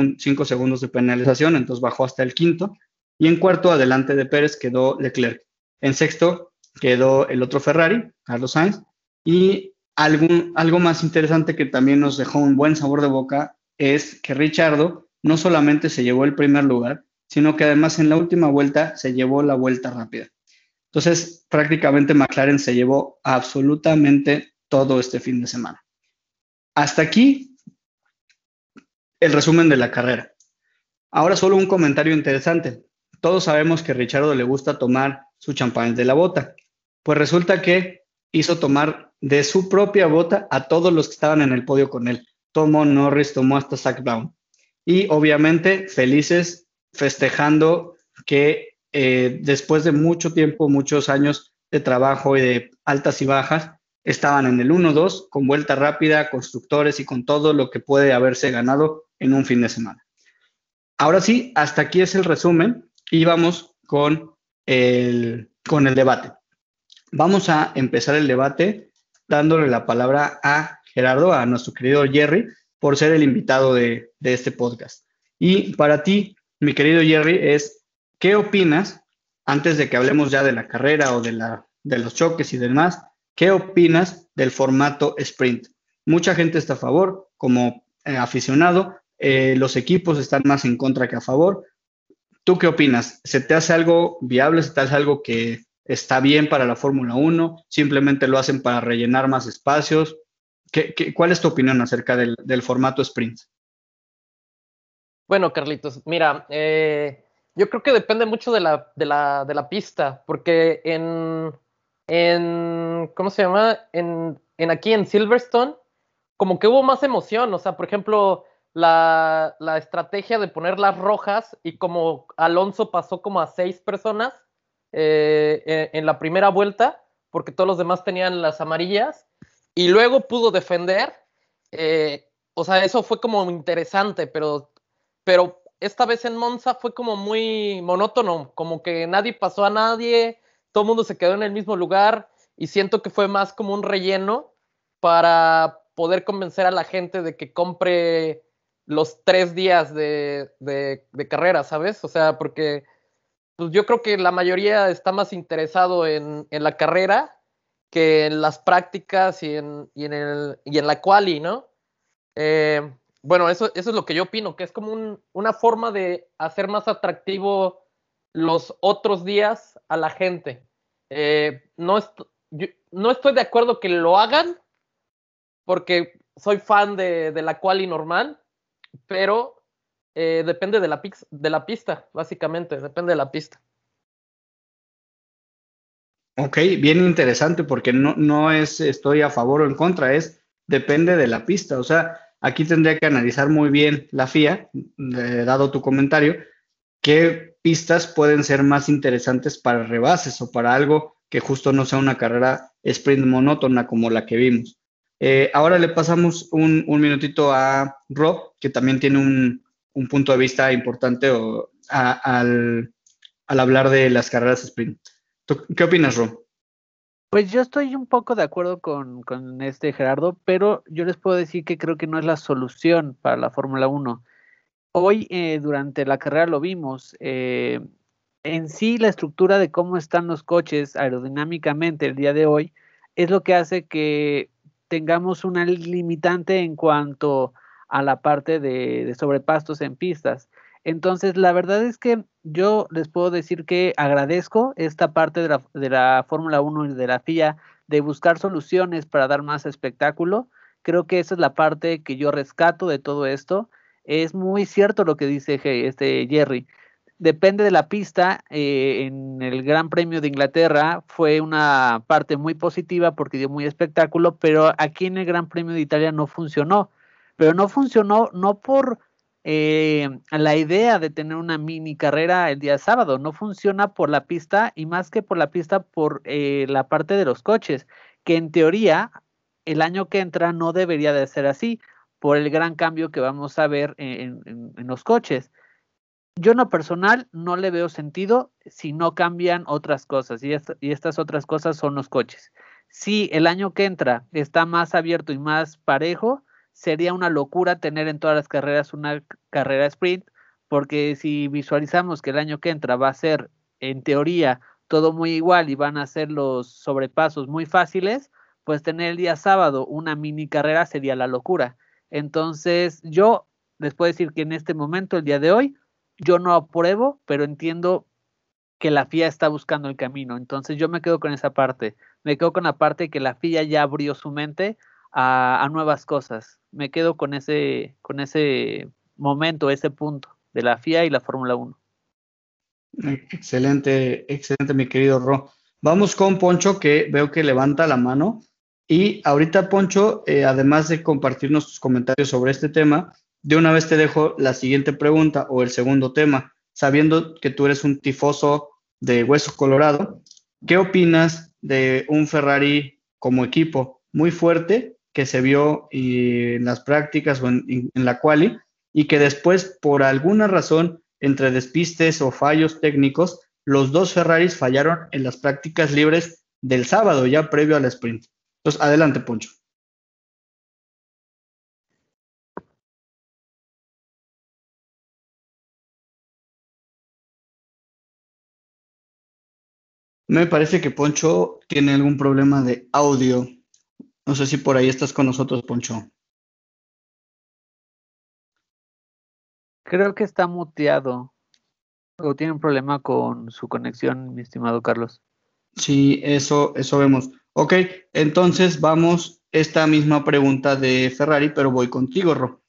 segundos de penalización, entonces bajó hasta el quinto y en cuarto, adelante de Pérez, quedó Leclerc. En sexto, quedó el otro Ferrari, Carlos Sainz. Y algo más interesante que también nos dejó un buen sabor de boca es que Richardo no solamente se llevó el primer lugar, sino que además en la última vuelta se llevó la vuelta rápida. Entonces, prácticamente McLaren se llevó absolutamente todo este fin de semana. Hasta aquí el resumen de la carrera. Ahora solo un comentario interesante todos sabemos que a Richardo le gusta tomar su champán de la bota. Pues resulta que hizo tomar de su propia bota a todos los que estaban en el podio con él. Tomó Norris, tomó hasta Zach Brown. Y obviamente felices festejando que eh, después de mucho tiempo, muchos años de trabajo y de altas y bajas, estaban en el 1-2 con vuelta rápida, constructores y con todo lo que puede haberse ganado en un fin de semana. Ahora sí, hasta aquí es el resumen y vamos con el, con el debate. Vamos a empezar el debate dándole la palabra a Gerardo, a nuestro querido Jerry, por ser el invitado de, de este podcast. Y para ti, mi querido Jerry, es, ¿qué opinas, antes de que hablemos ya de la carrera o de, la, de los choques y demás, qué opinas del formato sprint? Mucha gente está a favor, como eh, aficionado, eh, los equipos están más en contra que a favor, ¿Tú qué opinas? ¿Se te hace algo viable? ¿Se te hace algo que está bien para la Fórmula 1? ¿Simplemente lo hacen para rellenar más espacios? ¿Qué, cuál es tu opinión acerca del, formato sprint? Bueno, Carlitos, mira, eh, yo creo que depende mucho de la, de la, pista, porque en, en, ¿cómo se llama? En, en aquí en Silverstone, como que hubo más emoción, o sea, por ejemplo, la, estrategia de poner las rojas y como Alonso pasó como a seis personas eh, en, la primera vuelta, porque todos los demás tenían las amarillas, y luego pudo defender. Eh, o sea, eso fue como interesante, pero, pero esta vez en Monza fue como muy monótono, como que nadie pasó a nadie, todo el mundo se quedó en el mismo lugar y siento que fue más como un relleno para poder convencer a la gente de que compre los tres días de, carrera, ¿sabes? O sea, porque pues yo creo que la mayoría está más interesado en, la carrera que en las prácticas y en, y en, el, y en la quali, ¿no? Eh, bueno, eso, eso es lo que yo opino, que es como una forma de hacer más atractivo los otros días a la gente. Eh, no, no estoy de acuerdo que lo hagan, porque soy fan de, de la quali normal, pero eh, depende de la, de la pista, básicamente, depende de la pista. Ok, bien interesante porque no, no es estoy a favor o en contra, es depende de la pista. O sea, aquí tendría que analizar muy bien la FIA, dado tu comentario, qué pistas pueden ser más interesantes para rebases o para algo que justo no sea una carrera sprint monótona como la que vimos. Eh, ahora le pasamos un, minutito a Rob, que también tiene un, punto de vista importante al, hablar de las carreras sprint. ¿Qué opinas, Rob? Pues yo estoy un poco de acuerdo con, este Gerardo, pero yo les puedo decir que creo que no es la solución para la Fórmula 1. Hoy, eh, durante la carrera lo vimos, eh, en sí la estructura de cómo están los coches aerodinámicamente el día de hoy es lo que hace que tengamos una limitante en cuanto a la parte de, sobrepastos en pistas. Entonces, la verdad es que yo les puedo decir que agradezco esta parte de la, de la Fórmula 1 y de la FIA de buscar soluciones para dar más espectáculo. Creo que esa es la parte que yo rescato de todo esto. Es muy cierto lo que dice este Jerry. Depende de la pista. Eh, en el Gran Premio de Inglaterra fue una parte muy positiva porque dio muy espectáculo, pero aquí en el Gran Premio de Italia no funcionó. Pero no funcionó no por eh, la idea de tener una mini carrera el día sábado, no funciona por la pista y más que por la pista, por eh, la parte de los coches, que en teoría el año que entra no debería de ser así por el gran cambio que vamos a ver en, los coches. Yo en lo personal no le veo sentido si no cambian otras cosas y, y estas otras cosas son los coches. Si el año que entra está más abierto y más parejo, sería una locura tener en todas las carreras una carrera sprint, porque si visualizamos que el año que entra va a ser, en teoría, todo muy igual y van a ser los sobrepasos muy fáciles, pues tener el día sábado una mini carrera sería la locura. Entonces, yo les puedo decir que en este momento, el día de hoy, yo no apruebo, pero entiendo que la FIA está buscando el camino. Entonces, yo me quedo con esa parte. Me quedo con la parte que la FIA ya abrió su mente a, nuevas cosas. Me quedo con ese, con ese momento, ese punto de la FIA y la Fórmula 1. Excelente, excelente, mi querido Ro. Vamos con Poncho, que veo que levanta la mano. Y ahorita, Poncho, eh, además de compartirnos tus comentarios sobre este tema, de una vez te dejo la siguiente pregunta o el segundo tema. Sabiendo que tú eres un tifoso de Hueso Colorado, ¿qué opinas de un Ferrari como equipo muy fuerte que se vio en las prácticas o en, en la quali y que después, por alguna razón, entre despistes o fallos técnicos, los dos Ferraris fallaron en las prácticas libres del sábado, ya previo al sprint? Entonces, adelante, Poncho. Me parece que Poncho tiene algún problema de audio. No sé si por ahí estás con nosotros, Poncho. Creo que está muteado o tiene un problema con su conexión, mi estimado Carlos. Sí, eso, eso vemos. Ok, entonces vamos esta misma pregunta de Ferrari, pero voy contigo, Ro.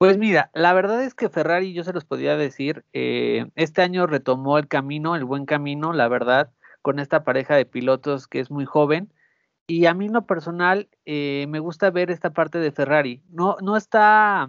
Pues mira, la verdad es que Ferrari, yo se los podría decir, eh, este año retomó el camino, el buen camino, la verdad, con esta pareja de pilotos que es muy joven. Y a mí en lo personal eh, me gusta ver esta parte de Ferrari. No, no está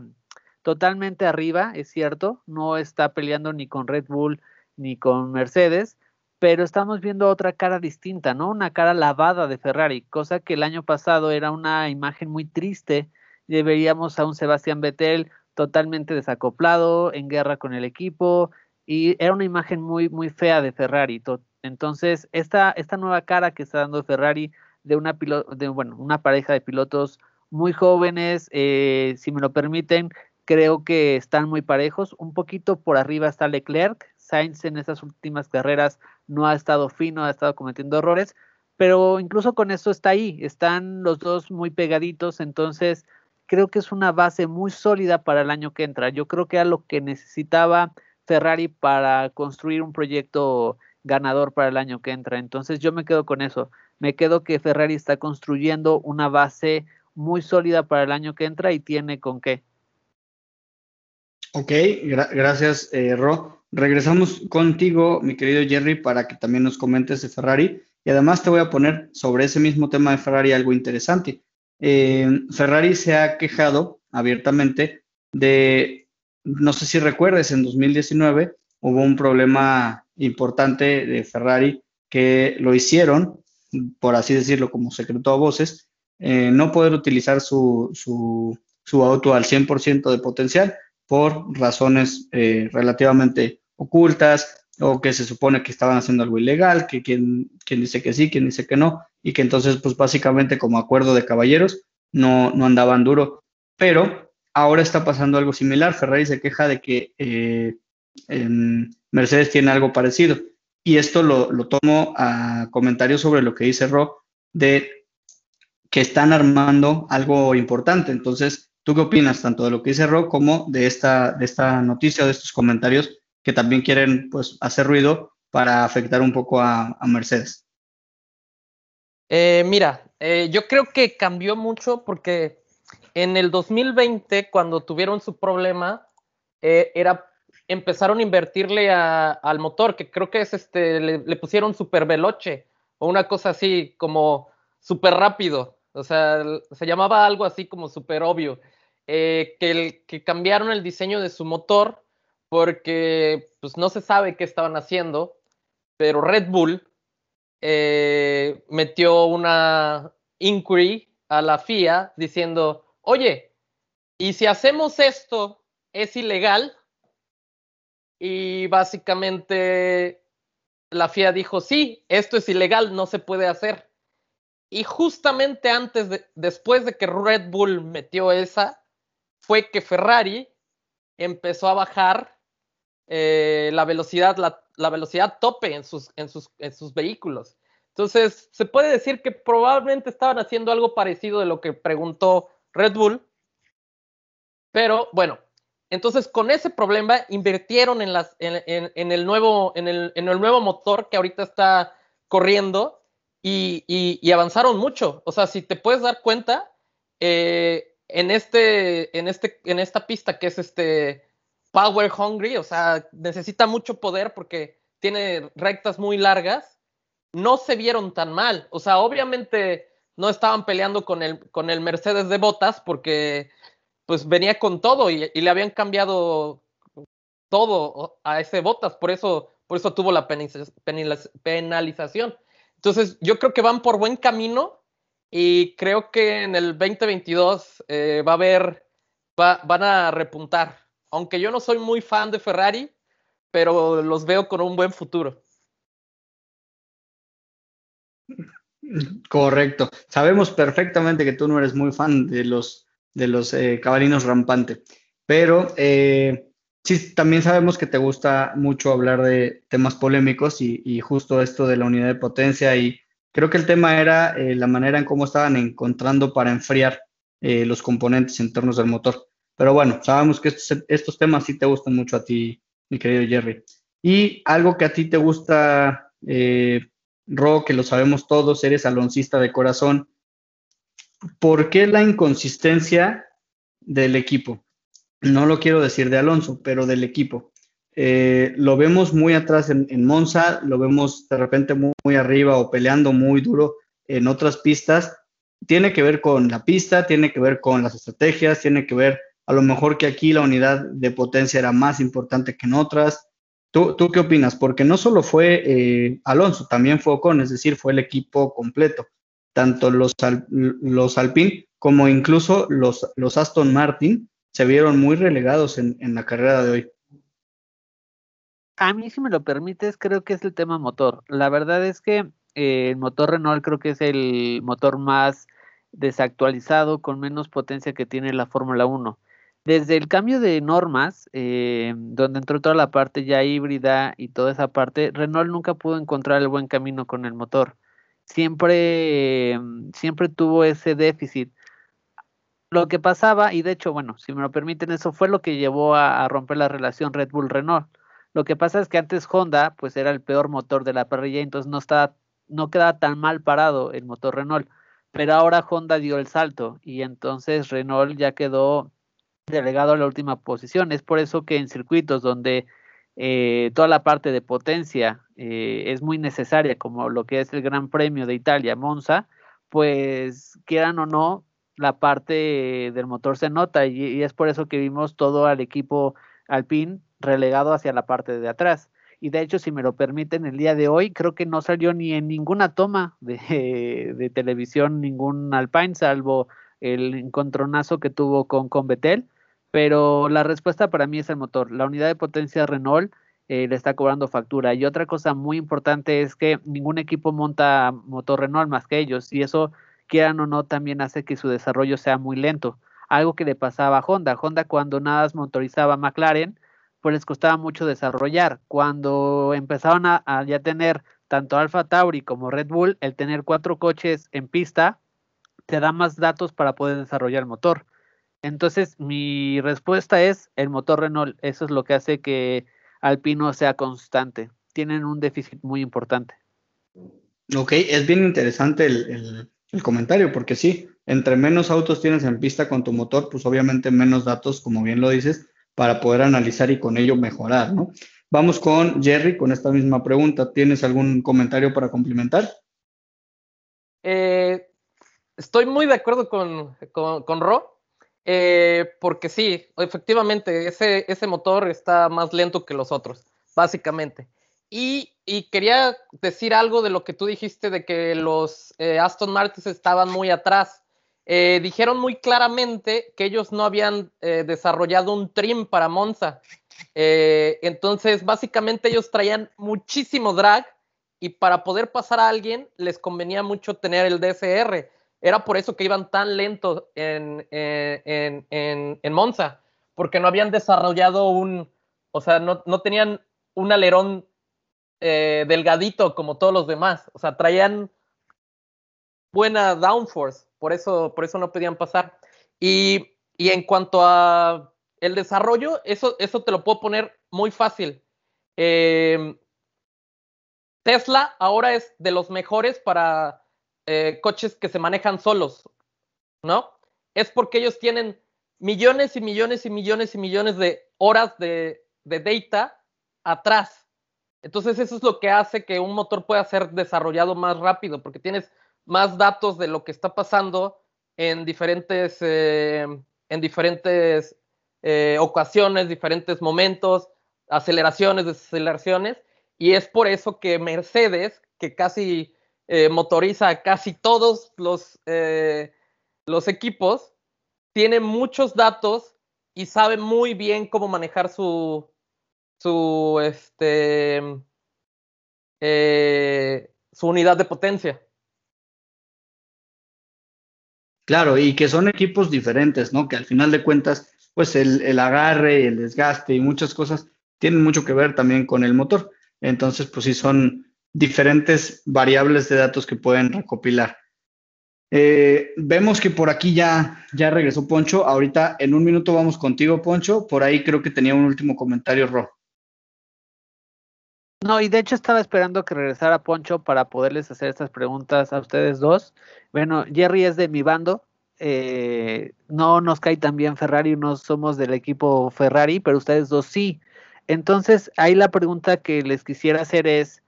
totalmente arriba, es cierto, no está peleando ni con Red Bull ni con Mercedes, pero estamos viendo otra cara distinta, ¿no? Una cara lavada de Ferrari, cosa que el año pasado era una imagen muy triste. Veríamos a un Sebastián Vettel totalmente desacoplado, en guerra con el equipo, y era una imagen muy, muy fea de Ferrari. Entonces, esta, esta nueva cara que está dando Ferrari de una, de, bueno, una pareja de pilotos muy jóvenes, eh, si me lo permiten, creo que están muy parejos. Un poquito por arriba está Leclerc, Sainz en estas últimas carreras no ha estado fino, ha estado cometiendo errores, pero incluso con eso está ahí, están los dos muy pegaditos, entonces creo que es una base muy sólida para el año que entra. Yo creo que era lo que necesitaba Ferrari para construir un proyecto ganador para el año que entra. Entonces yo me quedo con eso. Me quedo que Ferrari está construyendo una base muy sólida para el año que entra y tiene con qué. Ok, gracias, eh, Ro. Regresamos contigo, mi querido Jerry, para que también nos comentes de Ferrari. Y además te voy a poner sobre ese mismo tema de Ferrari algo interesante. Eh, Ferrari se ha quejado abiertamente de, no sé si recuerdes, en 2019 hubo un problema importante de Ferrari que lo hicieron, por así decirlo, como secreto a voces, eh, no poder utilizar su, su, su auto al 100% de potencial por razones eh, relativamente ocultas o que se supone que estaban haciendo algo ilegal, que quien, dice que sí, quien dice que no, y que entonces, pues básicamente como acuerdo de caballeros, no, no andaban duro. Pero ahora está pasando algo similar. Ferrari se queja de que eh, Mercedes tiene algo parecido. Y esto lo, lo tomo a comentarios sobre lo que dice Ro, de que están armando algo importante. Entonces, ¿tú qué opinas tanto de lo que dice Ro como de esta, de esta noticia, de estos comentarios que también quieren pues, hacer ruido para afectar un poco a, Mercedes? Eh, mira, eh, yo creo que cambió mucho porque en el 2020, cuando tuvieron su problema, eh, era empezaron a invertirle al motor, que creo que es este, le, pusieron super veloce o una cosa así como súper rápido. O sea, se llamaba algo así como súper obvio. Que cambiaron el diseño de su motor porque pues no se sabe qué estaban haciendo, pero Red Bull eh, metió una inquiry a la FIA diciendo, oye, ¿y si hacemos esto es ilegal? Y básicamente la FIA dijo, sí, esto es ilegal, no se puede hacer. Y justamente antes de, después de que Red Bull metió esa, fue que Ferrari empezó a bajar eh, la velocidad, la, velocidad tope en sus, en, sus, en sus vehículos. Entonces, se puede decir que probablemente estaban haciendo algo parecido de lo que preguntó Red Bull. Pero bueno, entonces con ese problema invirtieron en, las, en, el, nuevo, en, el, en el nuevo motor que ahorita está corriendo y, avanzaron mucho. O sea, si te puedes dar cuenta, eh, en, este, en, este, en esta pista que es este Power Hungry, o sea, necesita mucho poder porque tiene rectas muy largas, no se vieron tan mal. O sea, obviamente no estaban peleando con el, con el Mercedes de botas porque pues venía con todo y, le habían cambiado todo a ese botas, por eso, por eso tuvo la penalización. Entonces, yo creo que van por buen camino y creo que en el 2022 eh, va a haber, van a repuntar. Aunque yo no soy muy fan de Ferrari, pero los veo con un buen futuro. Correcto. Sabemos perfectamente que tú no eres muy fan de los, de los eh, cabalinos rampante, pero eh, sí, también sabemos que te gusta mucho hablar de temas polémicos y, justo esto de la unidad de potencia y creo que el tema era eh, la manera en cómo estaban encontrando para enfriar los componentes internos del motor. Pero bueno, sabemos que estos, estos temas sí te gustan mucho a ti, mi querido Jerry. Y algo que a ti te gusta Ro, que lo sabemos todos, eres aloncista de corazón. ¿Por qué la inconsistencia del equipo? No lo quiero decir de Alonso, pero del equipo. Eh, lo vemos muy atrás en, Monza, lo vemos de repente muy, muy, arriba o peleando muy duro en otras pistas. Tiene que ver con la pista, tiene que ver con las estrategias, tiene que ver a lo mejor que aquí la unidad de potencia era más importante que en otras. ¿Tú, qué opinas? Porque no solo fue eh, Alonso, también fue Ocon, es decir, fue el equipo completo, tanto los, los Alpine como incluso los, los Aston Martin se vieron muy relegados en, la carrera de hoy. A mí, si me lo permites, creo que es el tema motor. La verdad es que eh, el motor Renault creo que es el motor más desactualizado, con menos potencia que tiene la Fórmula 1. Desde el cambio de normas, eh, donde entró toda la parte ya híbrida y toda esa parte, Renault nunca pudo encontrar el buen camino con el motor. Siempre, mm, siempre tuvo ese déficit. Lo que pasaba, y de hecho, bueno, si me lo permiten, eso fue lo que llevó a, romper la relación Red Bull-Renault. Lo que pasa es que antes Honda, pues era el peor motor de la parrilla, entonces no estaba, no quedaba tan mal parado el motor Renault. Pero ahora Honda dio el salto y entonces Renault ya quedó delegado a la última posición. Es por eso que en circuitos donde eh, toda la parte de potencia eh, es muy necesaria, como lo que es el Gran Premio de Italia, Monza, pues quieran o no, la parte del motor se nota y, es por eso que vimos todo al equipo Alpine relegado hacia la parte de atrás. Y de hecho, si me lo permiten, el día de hoy creo que no salió ni en ninguna toma de, de televisión ningún Alpine, salvo el encontronazo que tuvo con, con Betel, pero la respuesta para mí es el motor. La unidad de potencia Renault eh, le está cobrando factura. Y otra cosa muy importante es que ningún equipo monta motor Renault más que ellos, y eso, quieran o no, también hace que su desarrollo sea muy lento. Algo que le pasaba a Honda. Honda cuando nada motorizaba McLaren, pues les costaba mucho desarrollar. Cuando empezaron a, a ya tener tanto Alfa Tauri como Red Bull, el tener cuatro coches en pista, te da más datos para poder desarrollar el motor. Entonces, mi respuesta es el motor Renault. Eso es lo que hace que Alpino sea constante. Tienen un déficit muy importante. Ok, es bien interesante el, comentario, porque sí, entre menos autos tienes en pista con tu motor, pues obviamente menos datos, como bien lo dices, para poder analizar y con ello mejorar, ¿no? Vamos con Jerry con esta misma pregunta. ¿Tienes algún comentario para complementar? Eh, estoy muy de acuerdo con, con, Ro, eh, porque sí, efectivamente, ese, ese motor está más lento que los otros, básicamente. Y, y, quería decir algo de lo que tú dijiste de que los eh, Aston Martin estaban muy atrás. Eh, dijeron muy claramente que ellos no habían desarrollado un trim para Monza. entonces, básicamente ellos traían muchísimo drag y para poder pasar a alguien les convenía mucho tener el DSR. Era por eso que iban tan lentos en, en, en, en Monza, porque no habían desarrollado un, o sea, no, no tenían un alerón eh, delgadito como todos los demás. O sea, traían buena downforce, por eso, por eso no podían pasar. Y, en cuanto a el desarrollo, eso, eso te lo puedo poner muy fácil. Em, Tesla ahora es de los mejores para eh, coches que se manejan solos, ¿no? Es porque ellos tienen millones y millones y millones y millones de horas de, de data atrás. Entonces eso es lo que hace que un motor pueda ser desarrollado más rápido, porque tienes más datos de lo que está pasando en diferentes, eh, en diferentes eh, ocasiones, diferentes momentos, aceleraciones, desaceleraciones, y es por eso que Mercedes, que casi eh, motoriza casi todos los, los equipos, tiene muchos datos y sabe muy bien cómo manejar su, su, este, eh, su unidad de potencia. Claro, y que son equipos diferentes, ¿no? Que al final de cuentas, pues el, el agarre, el desgaste y muchas cosas tienen mucho que ver también con el motor. Entonces, pues sí, son diferentes variables de datos que pueden recopilar. Eh, vemos que por aquí ya, ya regresó Poncho. Ahorita en un minuto vamos contigo, Poncho. Por ahí creo que tenía un último comentario, Ro. No, y de hecho estaba esperando que regresara Poncho para poderles hacer estas preguntas a ustedes dos. Bueno, Jerry es de mi bando. Eh, no nos cae tan bien Ferrari, no somos del equipo Ferrari, pero ustedes dos sí. Entonces, ahí la pregunta que les quisiera hacer es,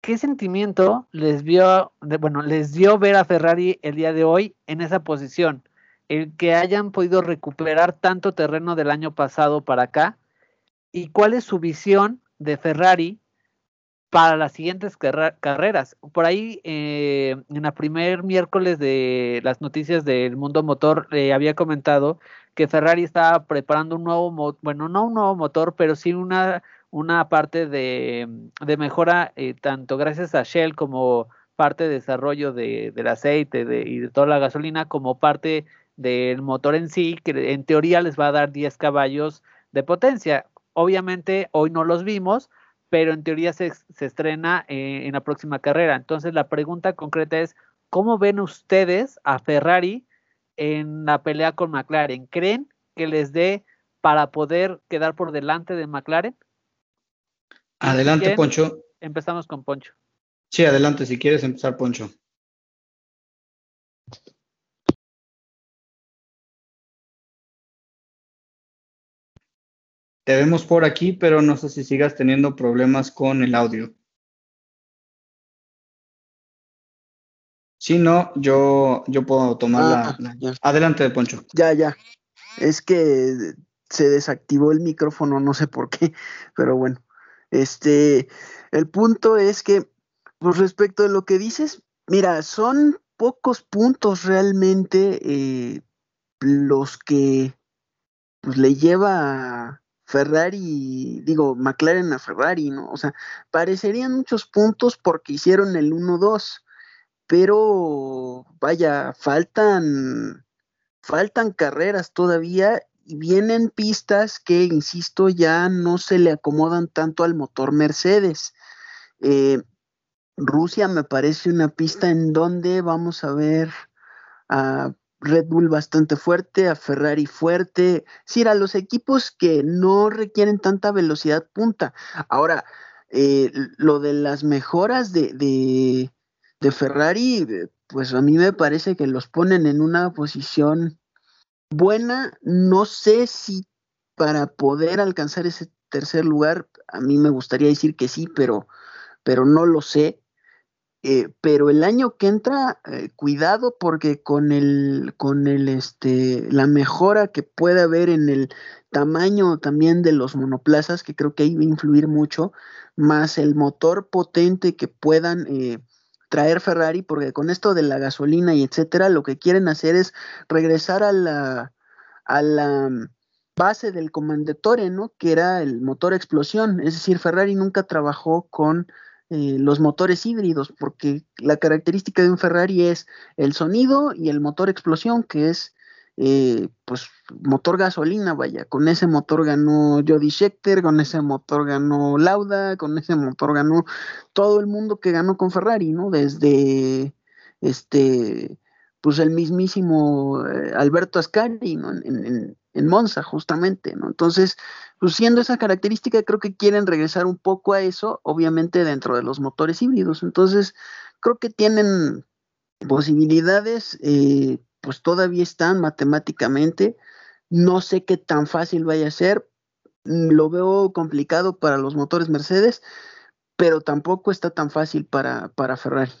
¿qué sentimiento les vio, bueno, les dio ver a Ferrari el día de hoy en esa posición? El que hayan podido recuperar tanto terreno del año pasado para acá. ¿Y cuál es su visión de Ferrari para las siguientes carreras. Por ahí, eh, en la primer miércoles de las noticias del mundo motor, le había comentado que Ferrari estaba preparando un nuevo, bueno, no un nuevo motor, pero sí una, una parte de, de mejora, eh, tanto gracias a Shell como parte de desarrollo de, del aceite y de toda la gasolina, como parte del motor en sí, que en teoría les va a dar 10 caballos de potencia. Obviamente hoy no los vimos, pero en teoría se, estrena eh, en la próxima carrera. Entonces la pregunta concreta es, ¿cómo ven ustedes a Ferrari en la pelea con McLaren? ¿Creen que les dé para poder quedar por delante de McLaren? Adelante, Poncho. Empezamos con Poncho. Sí, adelante, si quieres empezar, Poncho. Te vemos por aquí, pero no sé si sigas teniendo problemas con el audio. Si no, yo, yo puedo tomar la, ah, Adelante, Poncho. Ya, ya. Es que se desactivó el micrófono, no sé por qué, pero bueno. Este, el punto es que, pues respecto de lo que dices, mira, son pocos puntos realmente eh, los que pues, le lleva Ferrari, digo, McLaren a Ferrari, ¿no? O sea, parecerían muchos puntos porque hicieron el 1-2, pero vaya, faltan, faltan carreras todavía vienen pistas que, insisto, ya no se le acomodan tanto al motor Mercedes. Eh, Rusia me parece una pista en donde vamos a ver a Red Bull bastante fuerte, a Ferrari fuerte, sí, a los equipos que no requieren tanta velocidad punta. Ahora, eh, lo de las mejoras de, de, Ferrari, pues a mí me parece que los ponen en una posición buena, no sé si para poder alcanzar ese tercer lugar? A mí me gustaría decir que sí, pero, pero no lo sé. Eh, pero el año que entra, eh, cuidado porque con el, con el, este, la mejora que puede haber en el tamaño también de los monoplazas, que creo que ahí va a influir mucho, más el motor potente que puedan eh, traer Ferrari, porque con esto de la gasolina y etcétera, lo que quieren hacer es regresar a la, a la base del Comandetore, ¿no? Que era el motor explosión, es decir, Ferrari nunca trabajó con eh, los motores híbridos, porque la característica de un Ferrari es el sonido y el motor explosión, que es eh, pues motor gasolina, vaya, con ese motor ganó Jody Scheckter, con ese motor ganó Lauda, con ese motor ganó todo el mundo que ganó con Ferrari, ¿no? Desde este, pues el mismísimo eh, Alberto Ascari, ¿no? En, en Monza, justamente, ¿no? Entonces, pues siendo esa característica, creo que quieren regresar un poco a eso, obviamente dentro de los motores híbridos. Entonces, creo que tienen posibilidades, eh, pues todavía están matemáticamente. No sé qué tan fácil vaya a ser. Mm, lo veo complicado para los motores Mercedes, pero tampoco está tan fácil para, para Ferrari.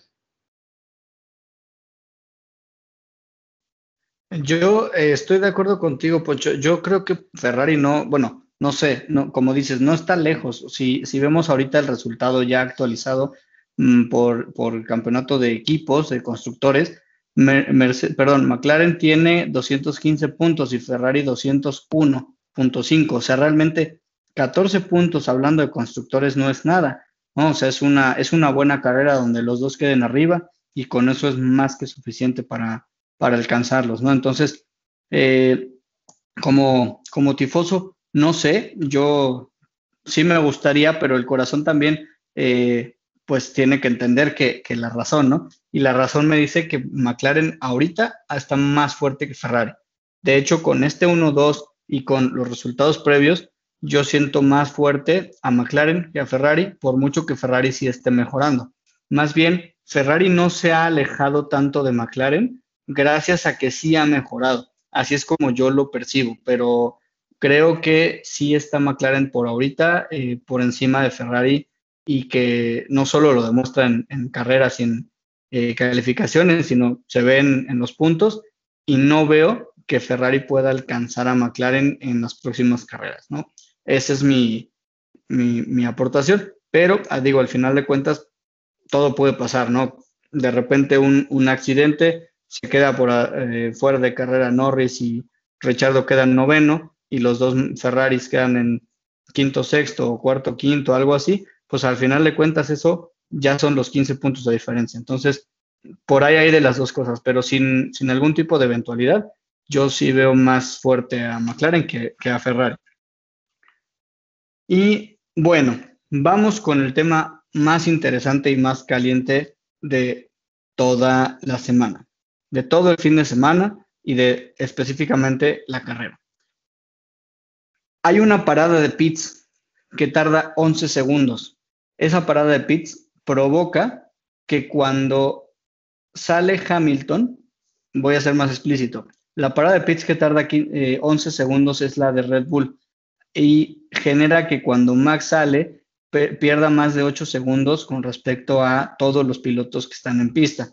Yo eh, estoy de acuerdo contigo, Poncho. Yo creo que Ferrari no, bueno, no sé, no, como dices, no está lejos. Si, si vemos ahorita el resultado ya actualizado mm, por, por el campeonato de equipos, de constructores, perdón, McLaren tiene 215 puntos y Ferrari 201.5. O sea, realmente 14 puntos hablando de constructores no es nada. ¿no? O sea, es una, es una buena carrera donde los dos queden arriba y con eso es más que suficiente para, para alcanzarlos, ¿no? Entonces, eh, como, como tifoso, no sé, yo sí me gustaría, pero el corazón también, eh, pues tiene que entender que, la razón, ¿no? Y la razón me dice que McLaren ahorita está más fuerte que Ferrari. De hecho, con este 1-2 y con los resultados previos, yo siento más fuerte a McLaren que a Ferrari, por mucho que Ferrari sí esté mejorando. Más bien, Ferrari no se ha alejado tanto de McLaren gracias a que sí ha mejorado. Así es como yo lo percibo, pero creo que sí está McLaren por ahorita, eh, por encima de Ferrari, y que no solo lo demuestra en, carreras y en eh, calificaciones, sino se ven en los puntos, y no veo que Ferrari pueda alcanzar a McLaren en las próximas carreras, ¿no? Esa es mi, mi, aportación, pero ah, digo, al final de cuentas, todo puede pasar, ¿no? De repente un, un accidente, se queda por eh, fuera de carrera Norris y Richardo queda en noveno, y los dos Ferraris quedan en quinto, sexto o cuarto, quinto, algo así, pues al final de cuentas eso ya son los 15 puntos de diferencia. Entonces, por ahí hay de las dos cosas, pero sin, sin algún tipo de eventualidad, yo sí veo más fuerte a McLaren que, que a Ferrari. Y bueno, vamos con el tema más interesante y más caliente de toda la semana, de todo el fin de semana y de específicamente la carrera. Hay una parada de pits que tarda 11 segundos. Esa parada de pits provoca que cuando sale Hamilton, voy a ser más explícito, la parada de pits que tarda aquí, 11 eh, segundos es la de Red Bull y genera que cuando Max sale pierda más de 8 segundos con respecto a todos los pilotos que están en pista.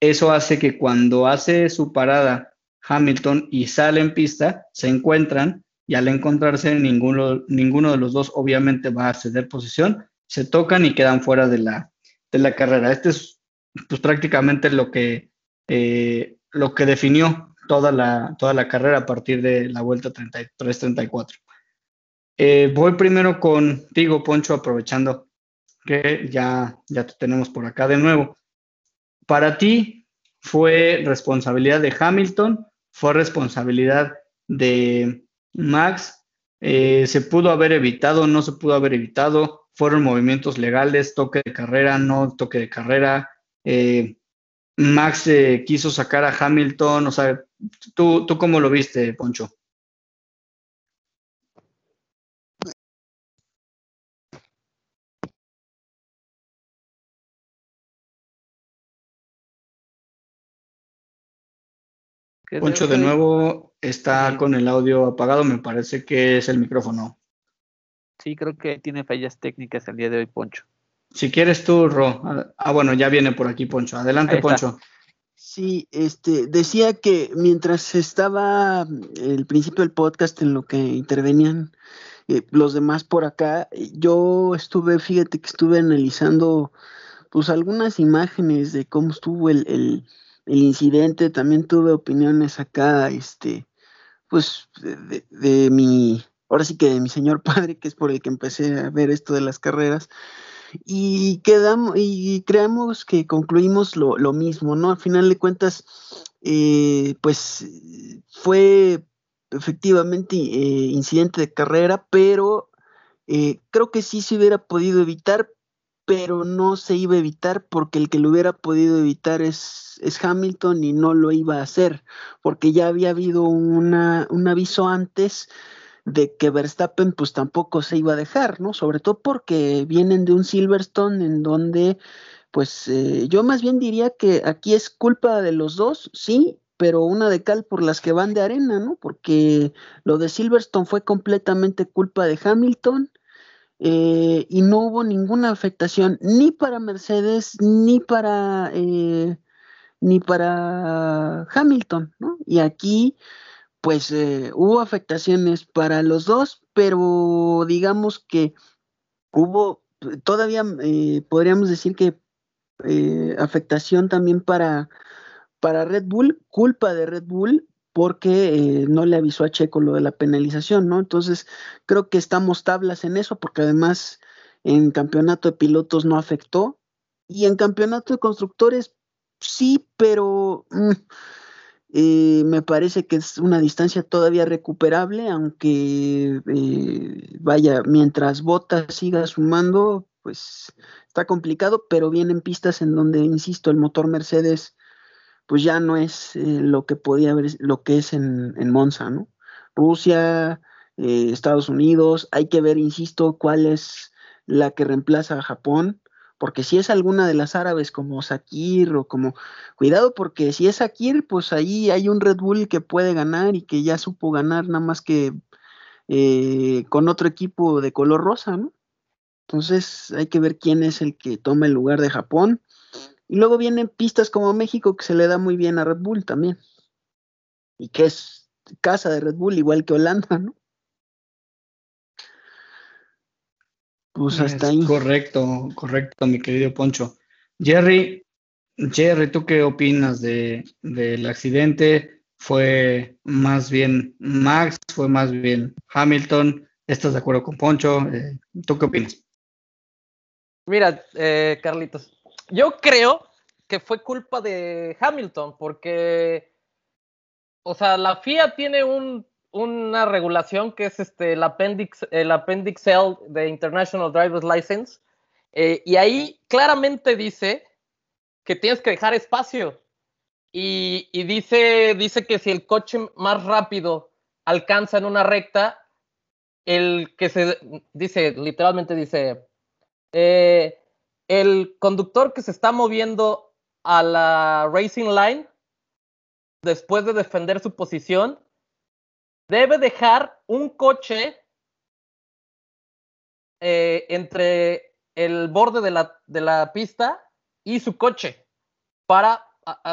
Eso hace que cuando hace su parada Hamilton y sale en pista, se encuentran y al encontrarse ninguno, ninguno de los dos obviamente va a ceder posición, se tocan y quedan fuera de la, de la carrera. Este es pues, prácticamente lo que, eh, lo que definió toda la, toda la carrera a partir de la vuelta 33-34. Eh, voy primero contigo, Poncho, aprovechando que ya, ya te tenemos por acá de nuevo. Para ti fue responsabilidad de Hamilton, fue responsabilidad de, Max, eh, se pudo haber evitado, no se pudo haber evitado, fueron movimientos legales, toque de carrera, no toque de carrera. Eh, Max eh, quiso sacar a Hamilton, o sea, ¿tú, ¿tú cómo lo viste, Poncho? Poncho, de nuevo está con el audio apagado, me parece que es el micrófono. Sí, creo que tiene fallas técnicas el día de hoy, Poncho. Si quieres tú, Ro. Ah, bueno, ya viene por aquí, Poncho. Adelante, Poncho. Sí, este, decía que mientras estaba el principio del podcast en lo que intervenían eh, los demás por acá, yo estuve, fíjate que estuve analizando pues algunas imágenes de cómo estuvo el, el, el incidente, también tuve opiniones acá, este, pues de, de, mi, ahora sí que de mi señor padre, que es por el que empecé a ver esto de las carreras, y quedamos, y creemos que concluimos lo, mismo, ¿no? Al final de cuentas, eh, pues fue efectivamente eh, incidente de carrera, pero eh, creo que sí se hubiera podido evitar, pero no se iba a evitar porque el que lo hubiera podido evitar es, Hamilton y no lo iba a hacer, porque ya había habido un aviso antes de que Verstappen pues tampoco se iba a dejar, ¿no? Sobre todo porque vienen de un Silverstone en donde pues eh, yo más bien diría que aquí es culpa de los dos, sí, pero una de cal por las que van de arena, ¿no? Porque lo de Silverstone fue completamente culpa de Hamilton eh, y no hubo ninguna afectación ni para Mercedes ni para eh, ni para Hamilton, ¿no? Y aquí pues eh, hubo afectaciones para los dos, pero digamos que hubo todavía podríamos decir que afectación también para para Red Bull, culpa de Red Bull porque eh, no le avisó a Checo lo de la penalización, ¿no? Entonces, creo que estamos tablas en eso, porque además en campeonato de pilotos no afectó, y en campeonato de constructores sí, pero mm, eh, me parece que es una distancia todavía recuperable, aunque eh, vaya, mientras Bota siga sumando, pues está complicado, pero vienen pistas en donde, insisto, el motor Mercedes pues ya no es eh, lo que podía haber, lo que es en, en Monza, ¿no? Rusia, eh, Estados Unidos, hay que ver, insisto, cuál es la que reemplaza a Japón, porque si es alguna de las árabes como Sakir o como, cuidado porque si es Sakir, pues ahí hay un Red Bull que puede ganar y que ya supo ganar nada más que eh, con otro equipo de color rosa, ¿no? Entonces hay que ver quién es el que toma el lugar de Japón. Y luego vienen pistas como México que se le da muy bien a Red Bull también. Y que es casa de Red Bull, igual que Holanda, ¿no? Pues hasta ahí. Correcto, correcto, mi querido Poncho. Jerry, Jerry, ¿tú qué opinas de, del accidente? ¿Fue más bien Max? ¿Fue más bien Hamilton? ¿Estás de acuerdo con Poncho? Eh, ¿Tú qué opinas? Mira, eh, Carlitos, yo creo que fue culpa de Hamilton, porque, o sea, la FIA tiene un, una regulación que es este, el, appendix, el Appendix L de International Driver's License, eh, y ahí claramente dice que tienes que dejar espacio. Y, y, dice, dice que si el coche más rápido alcanza en una recta, el que se dice, literalmente dice, eh, el conductor que se está moviendo a la racing line después de defender su posición debe dejar un coche eh, entre el borde de la, de la, pista y su coche para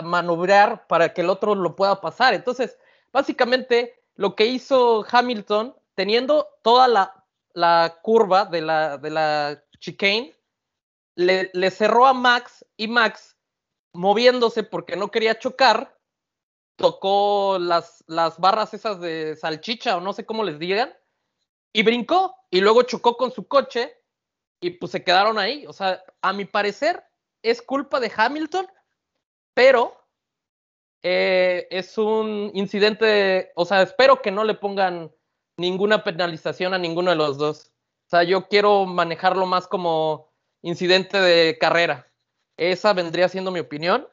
manobrar para que el otro lo pueda pasar. Entonces, básicamente lo que hizo Hamilton, teniendo toda la, la curva de la, de la chicane, le, cerró a Max y Max, moviéndose porque no quería chocar, tocó las, las barras esas de salchicha o no sé cómo les digan, y brincó y luego chocó con su coche y pues se quedaron ahí. O sea, a mi parecer es culpa de Hamilton, pero eh, es un incidente, o sea, espero que no le pongan ninguna penalización a ninguno de los dos. O sea, yo quiero manejarlo más como incidente de carrera. Esa vendría siendo mi opinión,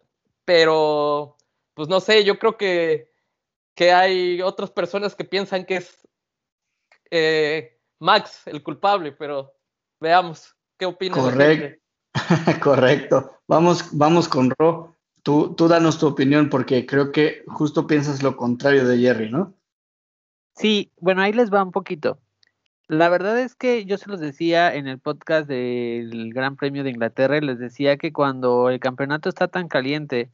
pero pues no sé, yo creo que, que hay otras personas que piensan que es eh, Max el culpable, pero veamos, ¿qué opinas? Correcto. Correcto. Vamos, vamos con Ro. tú, tú danos tu opinión porque creo que justo piensas lo contrario de Jerry, ¿no? Sí, bueno, ahí les va un poquito. La verdad es que yo se los decía en el podcast del Gran Premio de Inglaterra, les decía que cuando el campeonato está tan caliente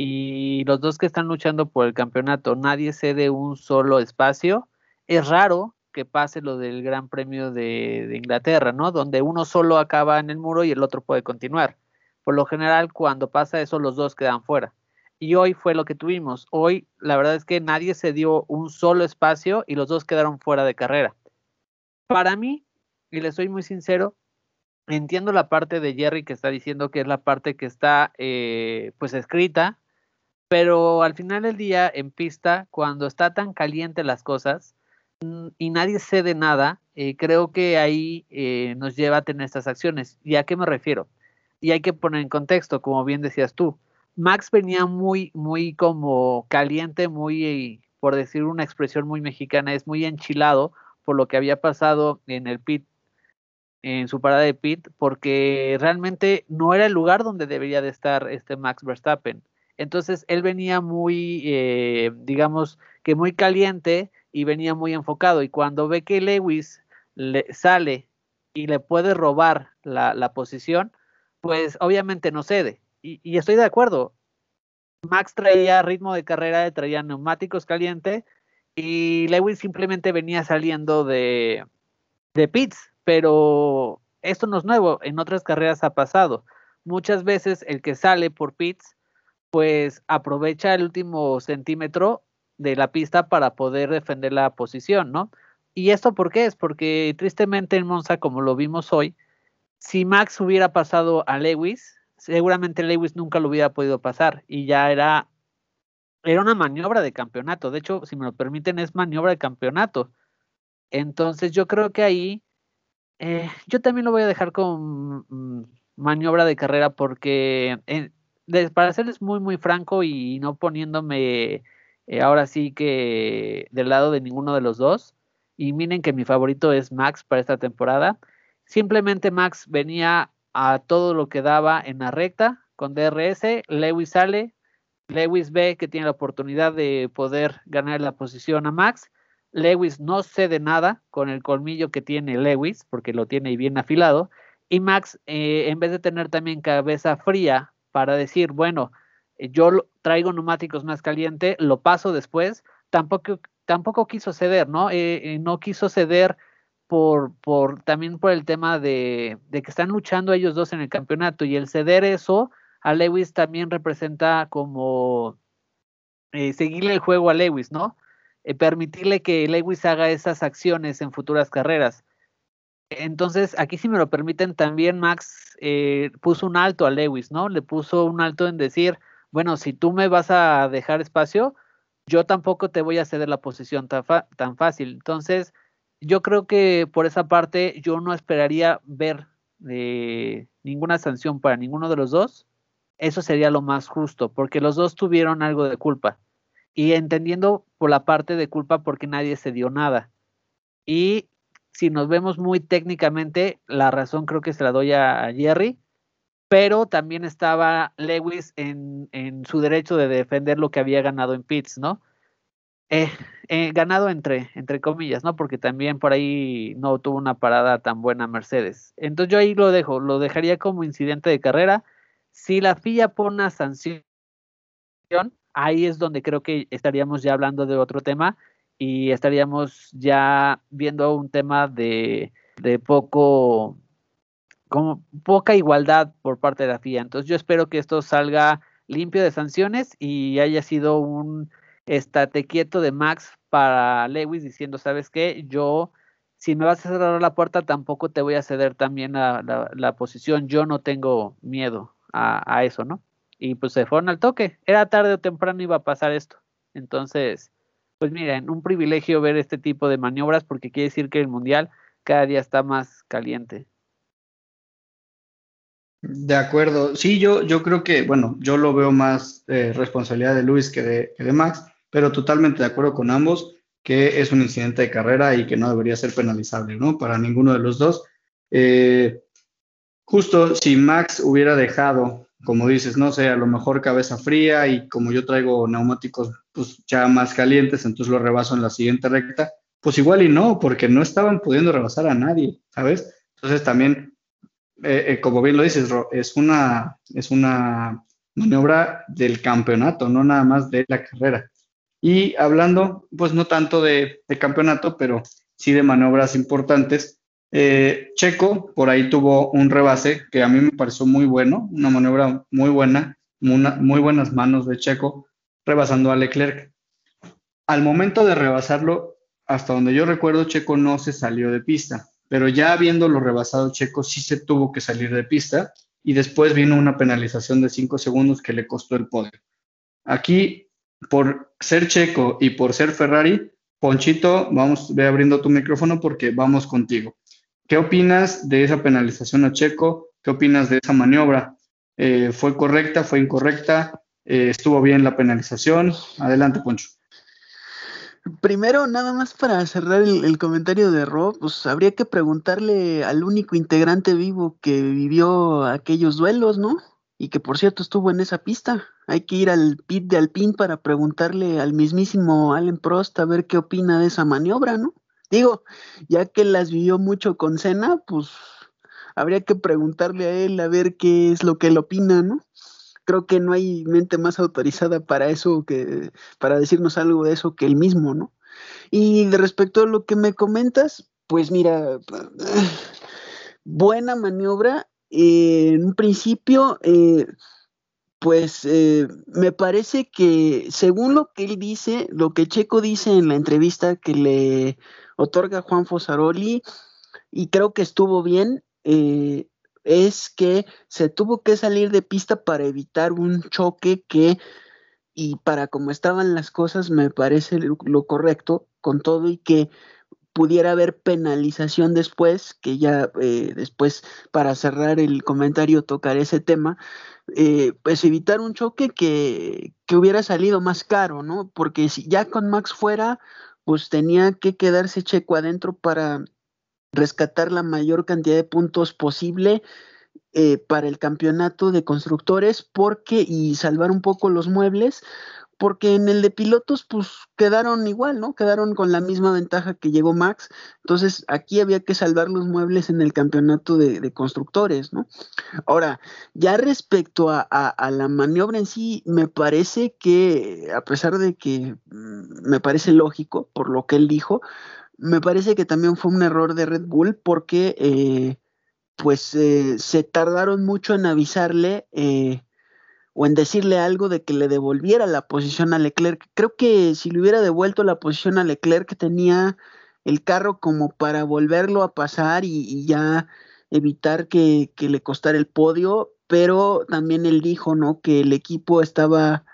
y los dos que están luchando por el campeonato, nadie cede un solo espacio, es raro que pase lo del Gran Premio de, Inglaterra, ¿no? Donde uno solo acaba en el muro y el otro puede continuar. Por lo general, cuando pasa eso, los dos quedan fuera. Y hoy fue lo que tuvimos. Hoy, la verdad es que nadie se dio un solo espacio y los dos quedaron fuera de carrera. Para mí, y le soy muy sincero, entiendo la parte de Jerry que está diciendo que es la parte que está eh, pues escrita, pero al final del día en pista, cuando está tan caliente las cosas mm, y nadie cede nada, eh, creo que ahí eh, nos lleva a tener estas acciones. ¿Y a qué me refiero? Y hay que poner en contexto, como bien decías tú. Max venía muy, muy como caliente, muy, por decir una expresión muy mexicana, es muy enchilado por lo que había pasado en el pit, en su parada de pit, porque realmente no era el lugar donde debería de estar este Max Verstappen. Entonces él venía muy, eh, digamos que muy caliente y venía muy enfocado. Y cuando ve que Lewis le sale y le puede robar la, posición, pues obviamente no cede. Y, estoy de acuerdo. Max traía ritmo de carrera, traía neumáticos calientes y Lewis simplemente venía saliendo de, de pits, pero esto no es nuevo, en otras carreras ha pasado. Muchas veces el que sale por pits, pues aprovecha el último centímetro de la pista para poder defender la posición, ¿no? ¿Y esto por qué es? Porque tristemente en Monza, como lo vimos hoy, si Max hubiera pasado a Lewis, seguramente Lewis nunca lo hubiera podido pasar y ya era era una maniobra de campeonato. De hecho, si me lo permiten, es maniobra de campeonato. Entonces, yo creo que ahí, eh, yo también lo voy a dejar con mm, maniobra de carrera porque, eh, para serles muy, muy franco y no poniéndome eh, ahora sí que del lado de ninguno de los dos, y miren que mi favorito es Max para esta temporada, simplemente Max venía a todo lo que daba en la recta con DRS, Lewis sale, Lewis ve que tiene la oportunidad de poder ganar la posición a Max. Lewis no cede nada con el colmillo que tiene Lewis, porque lo tiene bien afilado. Y Max, eh, en vez de tener también cabeza fría para decir, bueno, eh, yo traigo neumáticos más caliente, lo paso después, tampoco, tampoco quiso ceder, ¿no? Eh, no quiso ceder por, por, también por el tema de, de que están luchando ellos dos en el campeonato y el ceder eso a Lewis también representa como eh, seguirle el juego a Lewis, ¿no? Eh, permitirle que Lewis haga esas acciones en futuras carreras. Entonces, aquí si me lo permiten, también Max eh, puso un alto a Lewis, ¿no? Le puso un alto en decir, bueno, si tú me vas a dejar espacio, yo tampoco te voy a ceder la posición tan, fácil. Entonces, yo creo que por esa parte yo no esperaría ver ninguna sanción para ninguno de los dos eso sería lo más justo, porque los dos tuvieron algo de culpa. Y entendiendo por la parte de culpa porque nadie se dio nada. Y si nos vemos muy técnicamente, la razón creo que se la doy a, Jerry, pero también estaba Lewis en, en, su derecho de defender lo que había ganado en pits, ¿no? Eh, eh, ganado entre, entre comillas, ¿no? Porque también por ahí no tuvo una parada tan buena Mercedes. Entonces yo ahí lo dejo, lo dejaría como incidente de carrera si la FIA pone una sanción, ahí es donde creo que estaríamos ya hablando de otro tema y estaríamos ya viendo un tema de, de poco, como poca igualdad por parte de la FIA. Entonces yo espero que esto salga limpio de sanciones y haya sido un estate quieto de Max para Lewis diciendo, ¿sabes qué? Yo, si me vas a cerrar la puerta, tampoco te voy a ceder también la, la posición. Yo no tengo miedo a, eso, ¿no? Y pues se fueron al toque. Era tarde o temprano iba a pasar esto. Entonces, pues miren, un privilegio ver este tipo de maniobras porque quiere decir que el mundial cada día está más caliente. De acuerdo. Sí, yo, yo creo que, bueno, yo lo veo más eh, responsabilidad de Luis que de, que de, Max, pero totalmente de acuerdo con ambos que es un incidente de carrera y que no debería ser penalizable, ¿no? Para ninguno de los dos. Eh, justo si Max hubiera dejado como dices, no sé, a lo mejor cabeza fría y como yo traigo neumáticos pues ya más calientes, entonces lo rebaso en la siguiente recta, pues igual y no, porque no estaban pudiendo rebasar a nadie, ¿sabes? Entonces también, eh, eh, como bien lo dices, es una, es una maniobra del campeonato, no nada más de la carrera. Y hablando, pues no tanto de, de campeonato, pero sí de maniobras importantes, eh, Checo por ahí tuvo un rebase que a mí me pareció muy bueno, una maniobra muy buena, muy buenas manos de Checo, rebasando a Leclerc. Al momento de rebasarlo, hasta donde yo recuerdo, Checo no se salió de pista, pero ya habiéndolo rebasado Checo sí se tuvo que salir de pista y después vino una penalización de 5 segundos que le costó el podio. Aquí, por ser Checo y por ser Ferrari, Ponchito, vamos, ve abriendo tu micrófono porque vamos contigo. ¿Qué opinas de esa penalización a Checo? ¿Qué opinas de esa maniobra? Eh, ¿Fue correcta? ¿Fue incorrecta? Eh, ¿Estuvo bien la penalización? Adelante, Poncho. Primero, nada más para cerrar el, comentario de Rob, pues habría que preguntarle al único integrante vivo que vivió aquellos duelos, ¿no? Y que por cierto estuvo en esa pista. Hay que ir al pit de Alpine para preguntarle al mismísimo Allen Prost a ver qué opina de esa maniobra, ¿no? Digo, ya que las vivió mucho con Cena, pues habría que preguntarle a él a ver qué es lo que él opina, ¿no? Creo que no hay mente más autorizada para eso que para decirnos algo de eso que él mismo, ¿no? Y de respecto a lo que me comentas, pues mira, buena maniobra. en un principio, eh, pues eh, me parece que según lo que él dice, lo que Checo dice en la entrevista que le otorga Juan Fosaroli, y creo que estuvo bien, eh, es que se tuvo que salir de pista para evitar un choque que, y para como estaban las cosas, me parece lo, correcto con todo y que pudiera haber penalización después, que ya eh, después para cerrar el comentario tocaré ese tema, eh, pues evitar un choque que, que, hubiera salido más caro, ¿no? Porque si ya con Max fuera, pues tenía que quedarse Checo adentro para rescatar la mayor cantidad de puntos posible eh, para el campeonato de constructores porque y salvar un poco los muebles porque en el de pilotos pues quedaron igual, ¿no? Quedaron con la misma ventaja que llegó Max. Entonces aquí había que salvar los muebles en el campeonato de, constructores, ¿no? Ahora, ya respecto a, la maniobra en sí, me parece que, a pesar de que mm, me parece lógico por lo que él dijo, me parece que también fue un error de Red Bull porque eh, pues eh, se tardaron mucho en avisarle. Eh, o en decirle algo de que le devolviera la posición a Leclerc. Creo que si le hubiera devuelto la posición a Leclerc tenía el carro como para volverlo a pasar y, ya evitar que, le costara el podio, pero también él dijo, ¿no? Que el equipo estaba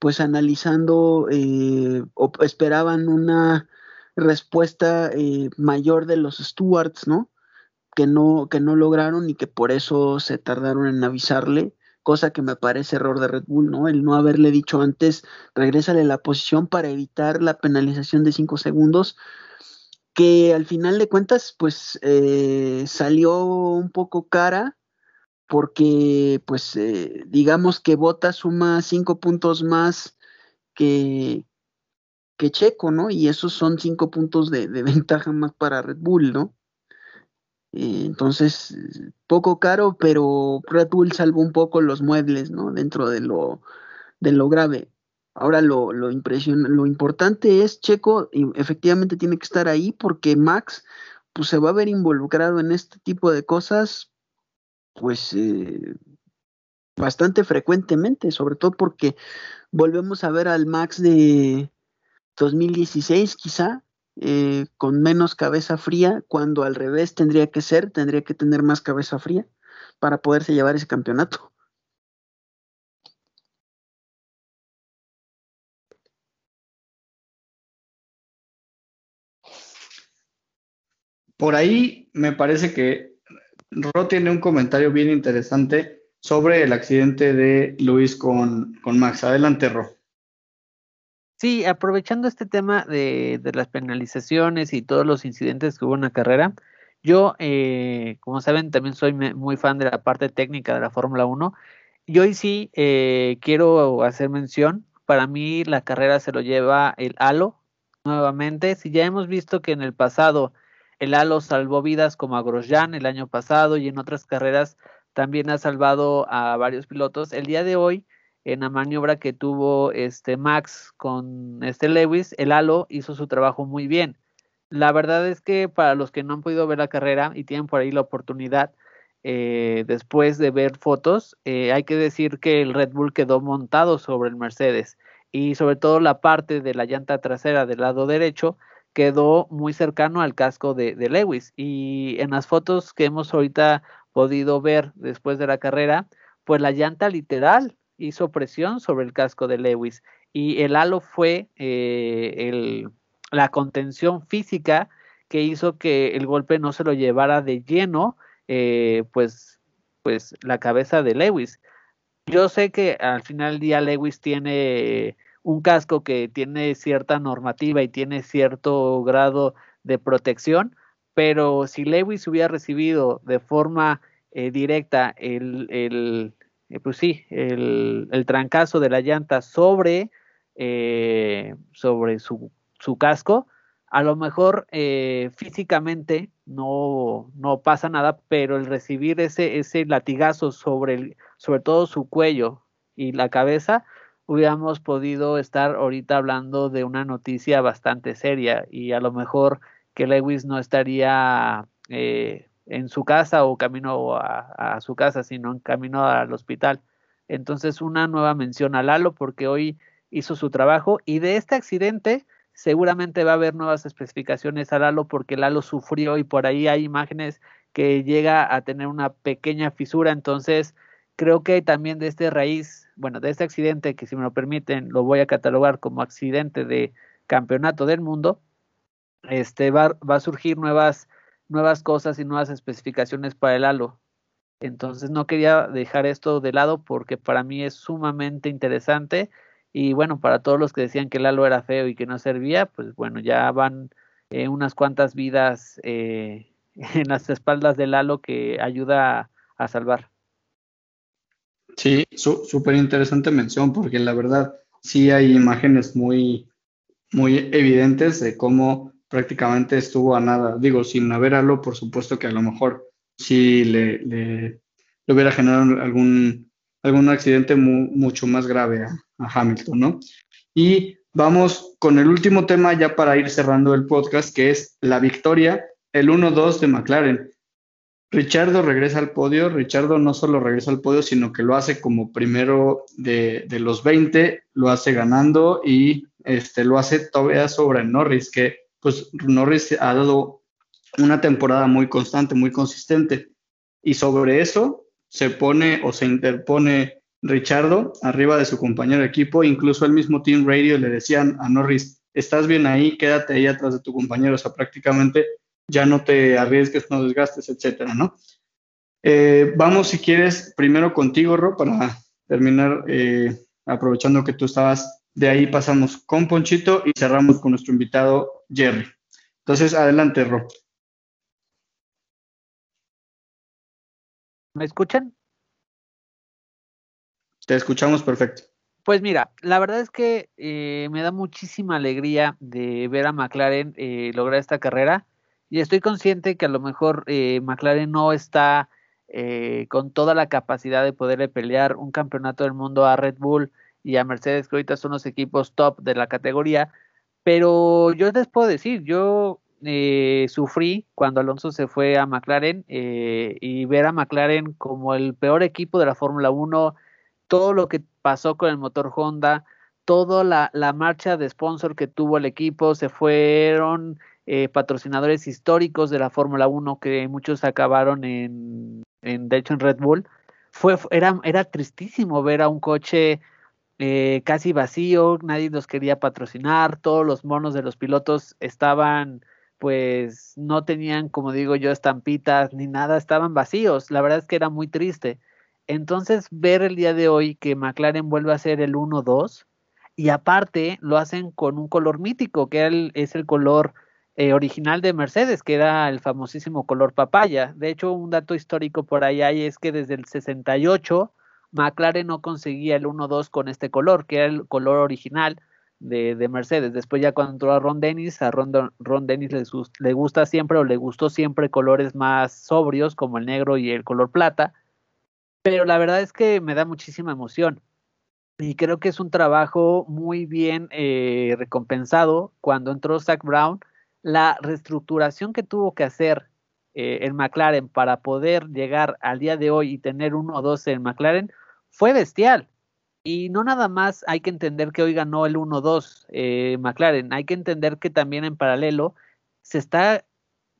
pues analizando eh, o esperaban una respuesta eh, mayor de los stewards, ¿no? Que no, que no lograron y que por eso se tardaron en avisarle cosa que me parece error de Red Bull, ¿no? El no haberle dicho antes, regrésale la posición para evitar la penalización de cinco segundos, que al final de cuentas, pues eh, salió un poco cara, porque, pues, eh, digamos que Bota suma cinco puntos más que, que Checo, ¿no? Y esos son cinco puntos de, de ventaja más para Red Bull, ¿no? Eh, entonces, poco caro, pero Red Bull salvó un poco los muebles, ¿no? Dentro de lo, de lo grave. Ahora lo, lo, lo importante es, Checo efectivamente tiene que estar ahí porque Max pues se va a ver involucrado en este tipo de cosas pues eh, bastante frecuentemente, sobre todo porque volvemos a ver al Max de 2016 quizá, eh, con menos cabeza fría, cuando al revés tendría que ser, tendría que tener más cabeza fría para poderse llevar ese campeonato. Por ahí me parece que Ro tiene un comentario bien interesante sobre el accidente de Luis con, con Max. Adelante, Ro. Sí, aprovechando este tema de, las penalizaciones y todos los incidentes que hubo en la carrera, yo, eh, como saben, también soy muy fan de la parte técnica de la Fórmula 1 Y hoy sí eh, quiero hacer mención, para mí la carrera se lo lleva el halo nuevamente. Si ya hemos visto que en el pasado el halo salvó vidas como a Grosjean el año pasado y en otras carreras también ha salvado a varios pilotos. El día de hoy, en la maniobra que tuvo este Max con este Lewis, el halo hizo su trabajo muy bien. La verdad es que para los que no han podido ver la carrera y tienen por ahí la oportunidad, eh, después de ver fotos, eh, hay que decir que el Red Bull quedó montado sobre el Mercedes y sobre todo la parte de la llanta trasera del lado derecho quedó muy cercano al casco de, de Lewis y en las fotos que hemos ahorita podido ver después de la carrera, pues la llanta literal hizo presión sobre el casco de Lewis y el halo fue eh, el, la contención física que hizo que el golpe no se lo llevara de lleno, eh, pues, pues la cabeza de Lewis. Yo sé que al final del día Lewis tiene un casco que tiene cierta normativa y tiene cierto grado de protección, pero si Lewis hubiera recibido de forma eh, directa el, el eh, pues sí, el, trancazo de la llanta sobre, eh, sobre su, su, casco, a lo mejor eh, físicamente no, no, pasa nada, pero el recibir ese, ese latigazo sobre, el, sobre todo su cuello y la cabeza, hubiéramos podido estar ahorita hablando de una noticia bastante seria y a lo mejor que Lewis no estaría eh, en su casa o camino a, a, su casa, sino en camino al hospital. Entonces, una nueva mención a Lalo porque hoy hizo su trabajo y de este accidente seguramente va a haber nuevas especificaciones a Lalo porque Lalo sufrió y por ahí hay imágenes que llega a tener una pequeña fisura. Entonces, creo que también de este raíz, bueno, de este accidente que si me lo permiten lo voy a catalogar como accidente de campeonato del mundo, este va, va a surgir nuevas nuevas cosas y nuevas especificaciones para el halo. Entonces no quería dejar esto de lado porque para mí es sumamente interesante y bueno, para todos los que decían que el halo era feo y que no servía, pues bueno, ya van eh, unas cuantas vidas eh, en las espaldas del halo que ayuda a, salvar. Sí, súper interesante mención porque la verdad sí hay imágenes muy, muy evidentes de cómo prácticamente estuvo a nada. Digo, sin haber algo, por supuesto que a lo mejor sí le, le, hubiera generado algún, algún accidente mu, mucho más grave a, a, Hamilton, ¿no? Y vamos con el último tema ya para ir cerrando el podcast, que es la victoria, el 1-2 de McLaren. Richardo regresa al podio. Richardo no solo regresa al podio, sino que lo hace como primero de, de los 20, lo hace ganando y este, lo hace todavía sobre Norris, que pues Norris ha dado una temporada muy constante, muy consistente. Y sobre eso se pone o se interpone Richardo arriba de su compañero de equipo, incluso el mismo Team Radio le decían a Norris, estás bien ahí, quédate ahí atrás de tu compañero, o sea, prácticamente ya no te arriesgues, no desgastes, etcétera, ¿no? Eh, vamos, si quieres, primero contigo, Ro, para terminar, eh, aprovechando que tú estabas de ahí pasamos con Ponchito y cerramos con nuestro invitado Jerry. Entonces, adelante, Ro. ¿Me escuchan? Te escuchamos perfecto. Pues mira, la verdad es que eh, me da muchísima alegría de ver a McLaren eh, lograr esta carrera y estoy consciente que a lo mejor eh, McLaren no está eh, con toda la capacidad de poderle pelear un campeonato del mundo a Red Bull y a Mercedes, que ahorita son los equipos top de la categoría. Pero yo les puedo decir, yo eh, sufrí cuando Alonso se fue a McLaren eh, y ver a McLaren como el peor equipo de la Fórmula 1, todo lo que pasó con el motor Honda, toda la, la marcha de sponsor que tuvo el equipo, se fueron eh, patrocinadores históricos de la Fórmula 1 que muchos acabaron en, en, de hecho en Red Bull. Fue, era, era tristísimo ver a un coche eh, casi vacío, nadie los quería patrocinar, todos los monos de los pilotos estaban, pues no tenían, como digo yo, estampitas ni nada, estaban vacíos, la verdad es que era muy triste. Entonces, ver el día de hoy que McLaren vuelve a ser el 1-2 y aparte lo hacen con un color mítico, que el, es el color eh, original de Mercedes, que era el famosísimo color papaya. De hecho, un dato histórico por ahí hay es que desde el 68 McLaren no conseguía el 1-2 con este color, que era el color original de, Mercedes. Después ya cuando entró a Ron Dennis, a Ron, Dennis le, le, gusta siempre o le gustó siempre colores más sobrios como el negro y el color plata. Pero la verdad es que me da muchísima emoción. Y creo que es un trabajo muy bien eh, recompensado cuando entró Zach Brown. La reestructuración que tuvo que hacer eh, en McLaren para poder llegar al día de hoy y tener uno o dos en McLaren fue bestial. Y no nada más hay que entender que hoy ganó el 1-2 eh, McLaren, hay que entender que también en paralelo se está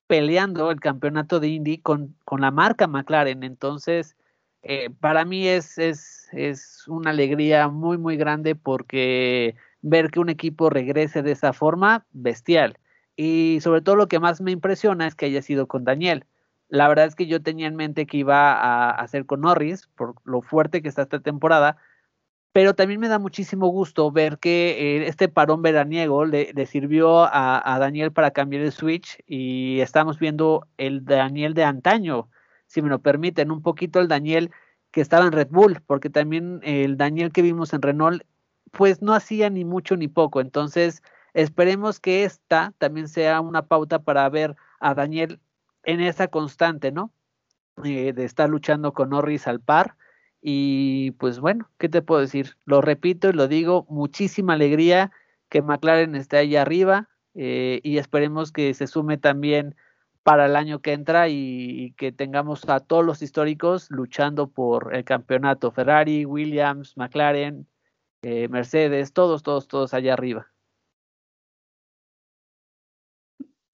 peleando el campeonato de Indy con, con la marca McLaren. Entonces, eh, para mí es, es, es una alegría muy, muy grande porque ver que un equipo regrese de esa forma, bestial. Y sobre todo lo que más me impresiona es que haya sido con Daniel. La verdad es que yo tenía en mente que iba a hacer con Norris por lo fuerte que está esta temporada, pero también me da muchísimo gusto ver que eh, este parón veraniego le, sirvió a, Daniel para cambiar el switch y estamos viendo el Daniel de antaño, si me lo permiten, un poquito el Daniel que estaba en Red Bull, porque también el Daniel que vimos en Renault, pues no hacía ni mucho ni poco, entonces esperemos que esta también sea una pauta para ver a Daniel en esa constante, ¿no? Eh, de estar luchando con Norris al par. Y pues bueno, ¿qué te puedo decir? Lo repito y lo digo, muchísima alegría que McLaren esté ahí arriba eh, y esperemos que se sume también para el año que entra y, que tengamos a todos los históricos luchando por el campeonato. Ferrari, Williams, McLaren, eh, Mercedes, todos, todos, todos allá arriba.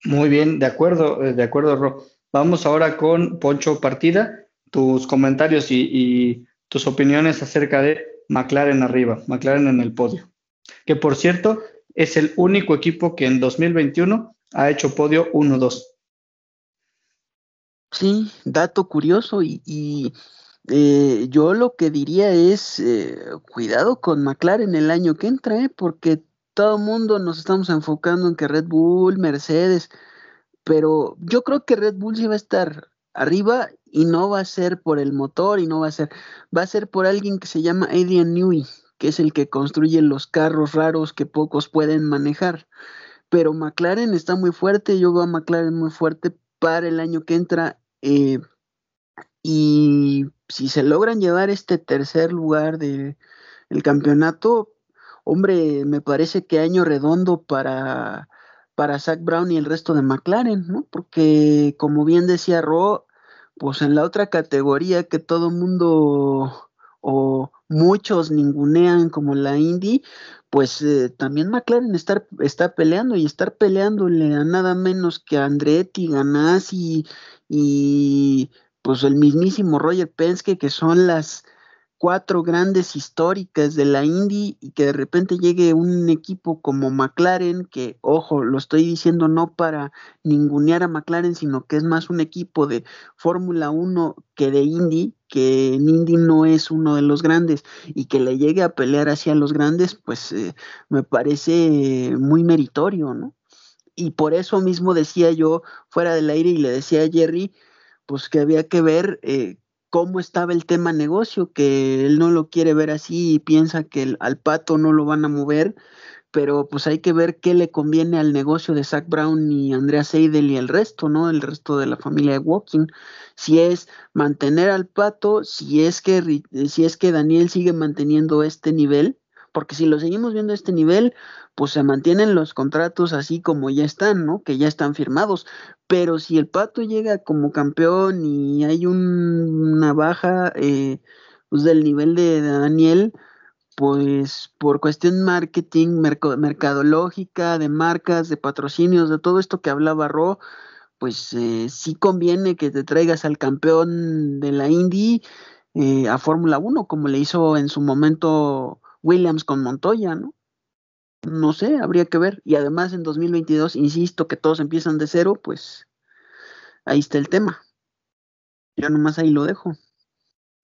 Muy bien, de acuerdo, eh, de acuerdo, Ro. Vamos ahora con Poncho Partida, tus comentarios y, tus opiniones acerca de McLaren arriba, McLaren en el podio. Que por cierto, es el único equipo que en 2021 ha hecho podio 1-2. Sí, dato curioso y, eh, yo lo que diría es eh, cuidado con McLaren el año que entra, ¿eh? porque todo el mundo nos estamos enfocando en que Red Bull, Mercedes, pero yo creo que Red Bull sí va a estar arriba y no va a ser por el motor y no va a ser, va a ser por alguien que se llama Adrian Newey, que es el que construye los carros raros que pocos pueden manejar. Pero McLaren está muy fuerte, yo veo a McLaren muy fuerte para el año que entra. Eh, y si se logran llevar este tercer lugar del campeonato, hombre, me parece que año redondo para, para Zach Brown y el resto de McLaren, ¿no? Porque como bien decía Ro, pues en la otra categoría que todo mundo o muchos ningunean como la Indy, pues eh, también McLaren está, está peleando y estar peleándole a nada menos que a Andretti, Ganassi y pues el mismísimo Roger Penske, que son las cuatro grandes históricas de la Indy y que de repente llegue un equipo como McLaren, que ojo, lo estoy diciendo no para ningunear a McLaren, sino que es más un equipo de Fórmula 1 que de Indy, que en Indy no es uno de los grandes y que le llegue a pelear hacia los grandes, pues eh, me parece muy meritorio, ¿no? Y por eso mismo decía yo fuera del aire y le decía a Jerry, pues que había que ver eh, cómo estaba el tema negocio, que él no lo quiere ver así y piensa que al pato no lo van a mover, pero pues hay que ver qué le conviene al negocio de Zach Brown y Andrea Seidel y el resto, ¿no? El resto de la familia de Walking. Si es mantener al pato, si es que si es que Daniel sigue manteniendo este nivel, porque si lo seguimos viendo a este nivel, pues se mantienen los contratos así como ya están, ¿no? Que ya están firmados. Pero si el Pato llega como campeón y hay una baja eh, pues del nivel de Daniel, pues por cuestión marketing, mercadológica, de marcas, de patrocinios, de todo esto que hablaba Ro, pues eh, sí conviene que te traigas al campeón de la Indy eh, a Fórmula 1, como le hizo en su momento Williams con Montoya, ¿no? No sé, habría que ver. Y además en 2022, insisto, que todos empiezan de cero, pues ahí está el tema. Yo nomás ahí lo dejo.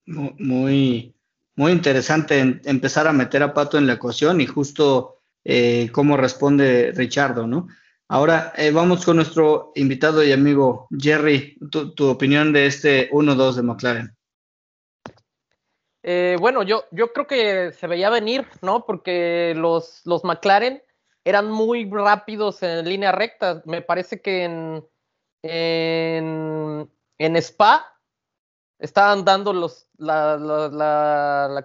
Muy, muy interesante empezar a meter a Pato en la ecuación y justo eh, cómo responde Richardo, ¿no? Ahora eh, vamos con nuestro invitado y amigo Jerry, tu, tu opinión de este 1-2 de McLaren. Eh, bueno, yo, yo creo que se veía venir, ¿no? Porque los, los McLaren eran muy rápidos en línea recta. Me parece que en, en, en Spa estaban dando los, la, la.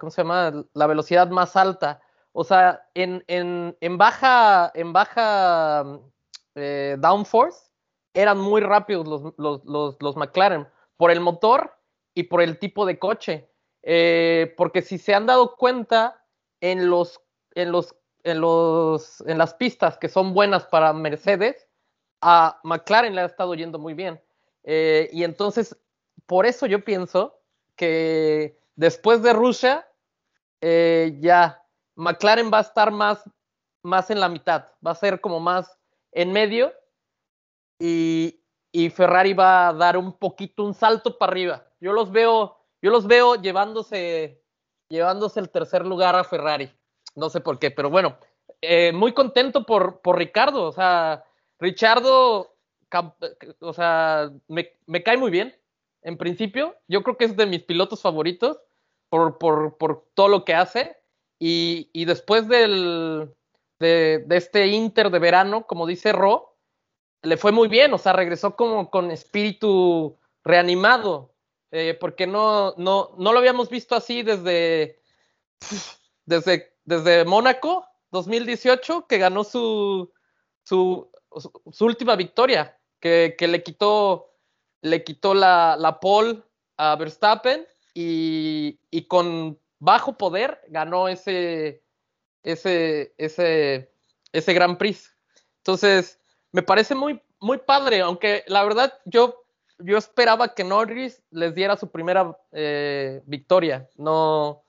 La velocidad más alta. O sea, en, en, en baja, en baja eh, downforce eran muy rápidos los, los, los, los, McLaren por el motor y por el tipo de coche. Eh, porque si se han dado cuenta en los, en los, en los, en las pistas que son buenas para Mercedes, a McLaren le ha estado yendo muy bien. Eh, y entonces, por eso yo pienso que después de Rusia, eh, ya McLaren va a estar más, más en la mitad, va a ser como más en medio y, y Ferrari va a dar un poquito, un salto para arriba. Yo los veo, yo los veo llevándose, llevándose el tercer lugar a Ferrari. No sé por qué, pero bueno, eh, muy contento por, por Ricardo. O sea, Richardo, o sea, me, me, cae muy bien. En principio, yo creo que es de mis pilotos favoritos por, por, por todo lo que hace. Y, y después del, de, de, este Inter de verano, como dice Ro, le fue muy bien. O sea, regresó como con espíritu reanimado. Eh, porque no, no, no lo habíamos visto así desde, desde, desde Mónaco 2018, que ganó su, su, su última victoria, que, que, le quitó, le quitó la, la pole a Verstappen y, y, con bajo poder ganó ese, ese, ese, ese Gran Prix. Entonces, me parece muy, muy padre, aunque la verdad yo, yo esperaba que Norris les diera su primera eh, victoria, no,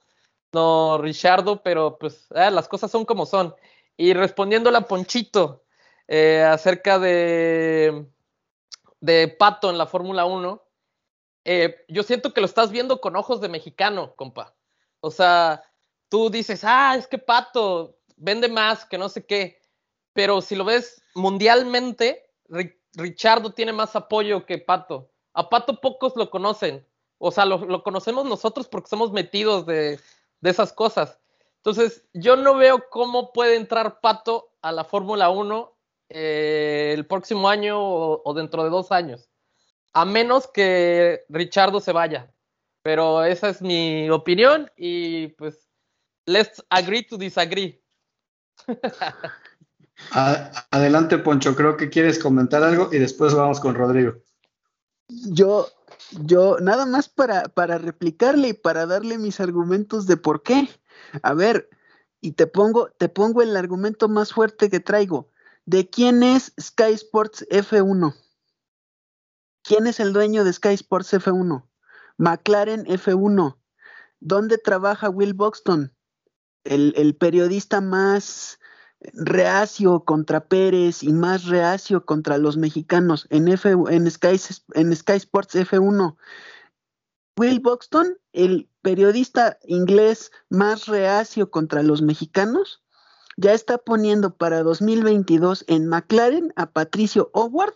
no Richardo, pero pues eh, las cosas son como son. Y respondiendo a Ponchito, eh, acerca de, de Pato en la Fórmula 1, eh, yo siento que lo estás viendo con ojos de mexicano, compa. O sea, tú dices, ah, es que Pato vende más, que no sé qué. Pero si lo ves mundialmente, Richardo tiene más apoyo que Pato. A Pato pocos lo conocen. O sea, lo, conocemos nosotros porque somos metidos de, de, esas cosas. Entonces, yo no veo cómo puede entrar Pato a la Fórmula 1 eh, el próximo año o, o, dentro de dos años, a menos que Richardo se vaya. Pero esa es mi opinión y pues, let's agree to disagree. Adelante, Poncho, creo que quieres comentar algo y después vamos con Rodrigo. Yo, yo, nada más para, para replicarle y para darle mis argumentos de por qué. A ver, y te pongo, te pongo el argumento más fuerte que traigo. ¿De quién es Sky Sports F1? ¿Quién es el dueño de Sky Sports F1? McLaren F1. ¿Dónde trabaja Will Buxton? El, el, periodista más reacio contra Pérez y más reacio contra los mexicanos en, F, en, Sky, en Sky Sports F1. Will Buxton, el periodista inglés más reacio contra los mexicanos, ya está poniendo para 2022 en McLaren a Patricio Howard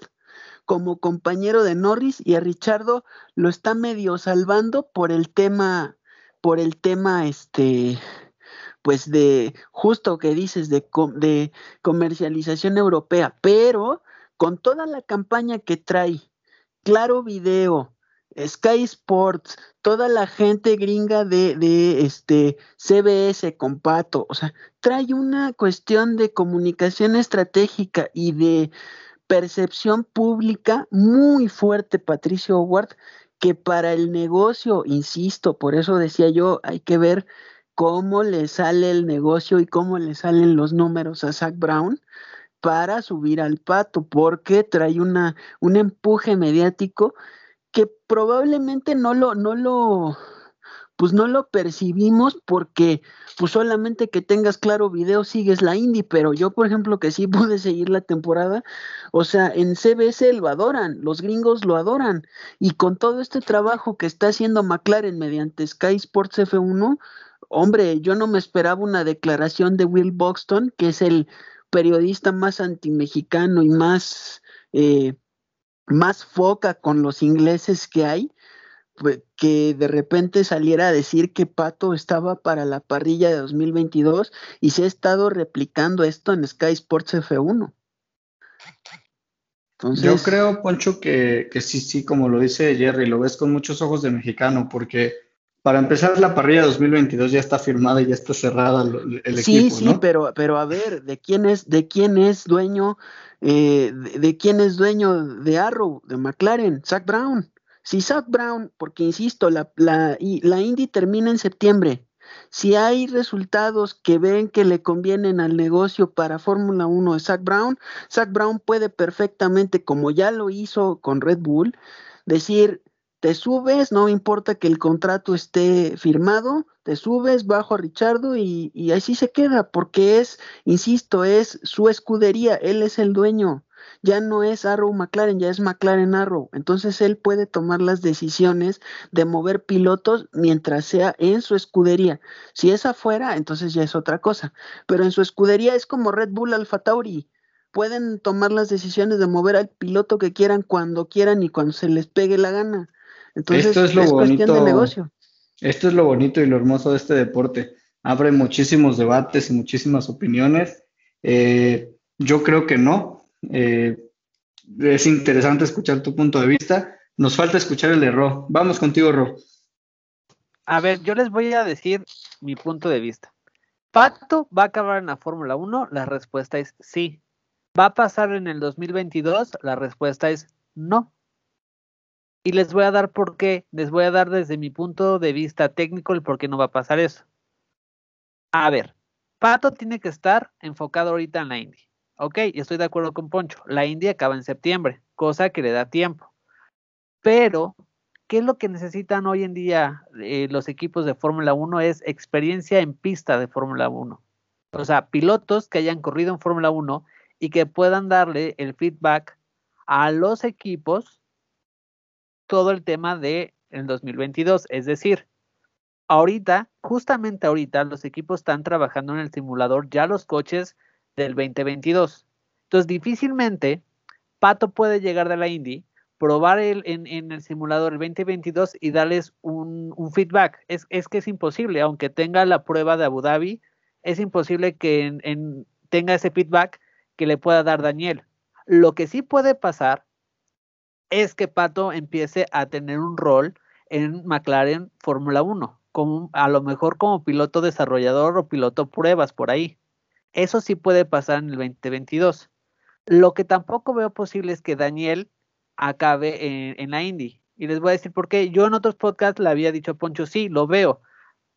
como compañero de Norris y a Richardo lo está medio salvando por el tema, por el tema este, pues de justo que dices de, de comercialización europea, pero con toda la campaña que trae, Claro Video, Sky Sports, toda la gente gringa de, de este CBS con Pato, o sea, trae una cuestión de comunicación estratégica y de percepción pública muy fuerte, Patricio Howard, que para el negocio, insisto, por eso decía yo, hay que ver cómo le sale el negocio y cómo le salen los números a Zach Brown para subir al pato, porque trae una, un empuje mediático que probablemente no lo, no lo, pues no lo percibimos porque pues solamente que tengas claro video sigues la indie, pero yo por ejemplo que sí pude seguir la temporada, o sea, en CBS lo adoran, los gringos lo adoran y con todo este trabajo que está haciendo McLaren mediante Sky Sports F1, hombre, yo no me esperaba una declaración de Will Buxton, que es el periodista más antimexicano y más eh, más foca con los ingleses que hay, pues, que de repente saliera a decir que Pato estaba para la parrilla de 2022 y se ha estado replicando esto en Sky Sports F1. Yo creo, Poncho, que, que, sí, sí, como lo dice Jerry, lo ves con muchos ojos de mexicano, porque para empezar la parrilla 2022 ya está firmada y ya está cerrada el, equipo. Sí, sí, pero, pero a ver, ¿de quién es, de quién es dueño, eh, de, quién es dueño de Arrow, de McLaren? Zach Brown. Si Zach Brown, porque insisto, la, la, la Indy termina en septiembre. Si hay resultados que ven que le convienen al negocio para Fórmula 1 de Zach Brown, Zach Brown puede perfectamente, como ya lo hizo con Red Bull, decir, te subes, no importa que el contrato esté firmado, te subes, bajo a Richardo y, y así se queda, porque es, insisto, es su escudería, él es el dueño ya no es Arrow McLaren, ya es McLaren Arrow. Entonces él puede tomar las decisiones de mover pilotos mientras sea en su escudería. Si es afuera, entonces ya es otra cosa. Pero en su escudería es como Red Bull Alfa Tauri. Pueden tomar las decisiones de mover al piloto que quieran cuando quieran y cuando se les pegue la gana. Entonces esto es, lo bonito, de negocio. Esto es lo bonito y lo hermoso de este deporte. Abre muchísimos debates y muchísimas opiniones. Eh, yo creo que no, eh, es interesante escuchar tu punto de vista. Nos falta escuchar el de Ro. Vamos contigo, Ro. A ver, yo les voy a decir mi punto de vista. ¿Pato va a acabar en la Fórmula 1? La respuesta es sí. ¿Va a pasar en el 2022? La respuesta es no. Y les voy a dar por qué. Les voy a dar desde mi punto de vista técnico el por qué no va a pasar eso. A ver, Pato tiene que estar enfocado ahorita en la Indy. Ok, estoy de acuerdo con Poncho. La India acaba en septiembre, cosa que le da tiempo. Pero, ¿qué es lo que necesitan hoy en día eh, los equipos de Fórmula 1? Es experiencia en pista de Fórmula 1. O sea, pilotos que hayan corrido en Fórmula 1 y que puedan darle el feedback a los equipos todo el tema de el 2022. Es decir, ahorita, justamente ahorita, los equipos están trabajando en el simulador, ya los coches del 2022. Entonces, difícilmente Pato puede llegar de la Indy, probar el, en, el simulador el 2022 y darles un, feedback. Es, que es imposible, aunque tenga la prueba de Abu Dhabi, es imposible que tenga ese feedback que le pueda dar Daniel. Lo que sí puede pasar es que Pato empiece a tener un rol en McLaren Fórmula 1, como, a lo mejor como piloto desarrollador o piloto pruebas por ahí. Eso sí puede pasar en el 2022. Lo que tampoco veo posible es que Daniel acabe en, la Indy. Y les voy a decir por qué. Yo en otros podcasts le había dicho a Poncho, sí, lo veo.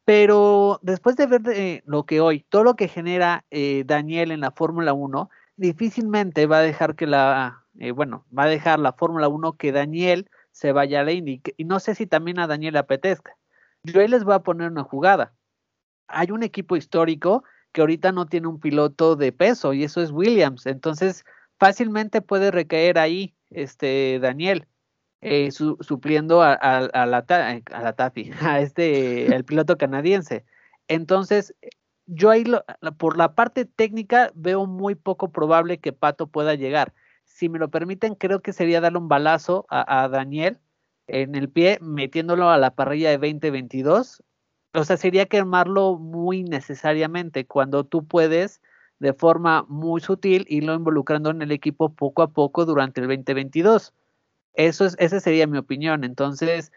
Pero después de ver eh, lo que hoy, todo lo que genera eh, Daniel en la Fórmula 1, difícilmente va a dejar que la, eh, bueno, va a dejar la Fórmula 1 que Daniel se vaya a la Indy. Y no sé si también a Daniel apetezca. Yo ahí les voy a poner una jugada. Hay un equipo histórico que ahorita no tiene un piloto de peso y eso es Williams. Entonces, fácilmente puede recaer ahí este Daniel, eh, supliendo a, a, a la Tafi, a este, el piloto canadiense. Entonces, yo ahí, por la parte técnica, veo muy poco probable que Pato pueda llegar. Si me lo permiten, creo que sería darle un balazo a, Daniel en el pie, metiéndolo a la parrilla de 2022 o sea, sería quemarlo muy necesariamente cuando tú puedes de forma muy sutil irlo involucrando en el equipo poco a poco durante el 2022. Eso es, esa sería mi opinión. Entonces,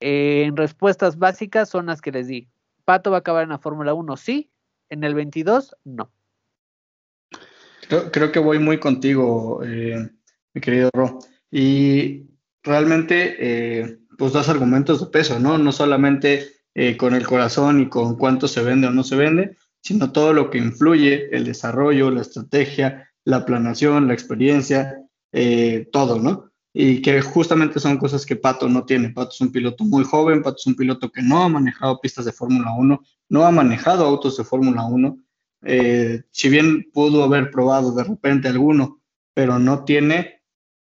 eh, en respuestas básicas son las que les di. ¿Pato va a acabar en la Fórmula 1? Sí. ¿En el 22? No. Creo, que voy muy contigo, eh, mi querido Ro. Y realmente, eh, pues dos argumentos de peso, ¿no? No solamente eh, con el corazón y con cuánto se vende o no se vende, sino todo lo que influye, el desarrollo, la estrategia, la planeación, la experiencia, todo, ¿no? Y que justamente son cosas que Pato no tiene. Pato es un piloto muy joven, Pato es un piloto que no ha manejado pistas de Fórmula 1, no ha manejado autos de Fórmula 1. Eh, si bien pudo haber probado de repente alguno, pero no tiene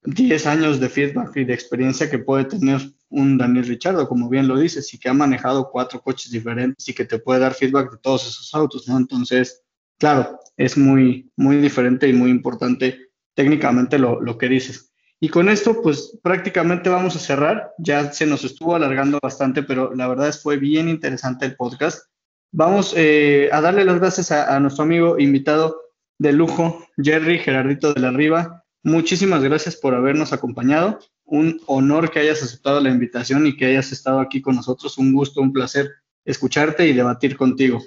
10 años de feedback y de experiencia que puede tener un Daniel Richardo, como bien lo dices, y que ha manejado cuatro coches diferentes y que te puede dar feedback de todos esos autos, ¿no? Entonces, claro, es muy, muy diferente y muy importante técnicamente lo, que dices. Y con esto, pues prácticamente vamos a cerrar. Ya se nos estuvo alargando bastante, pero la verdad es fue bien interesante el podcast. Vamos eh, a darle las gracias a, nuestro amigo invitado de lujo, Jerry Gerardito de la Riva. Muchísimas gracias por habernos acompañado. Un honor que hayas aceptado la invitación y que hayas estado aquí con nosotros. Un gusto, un placer escucharte y debatir contigo.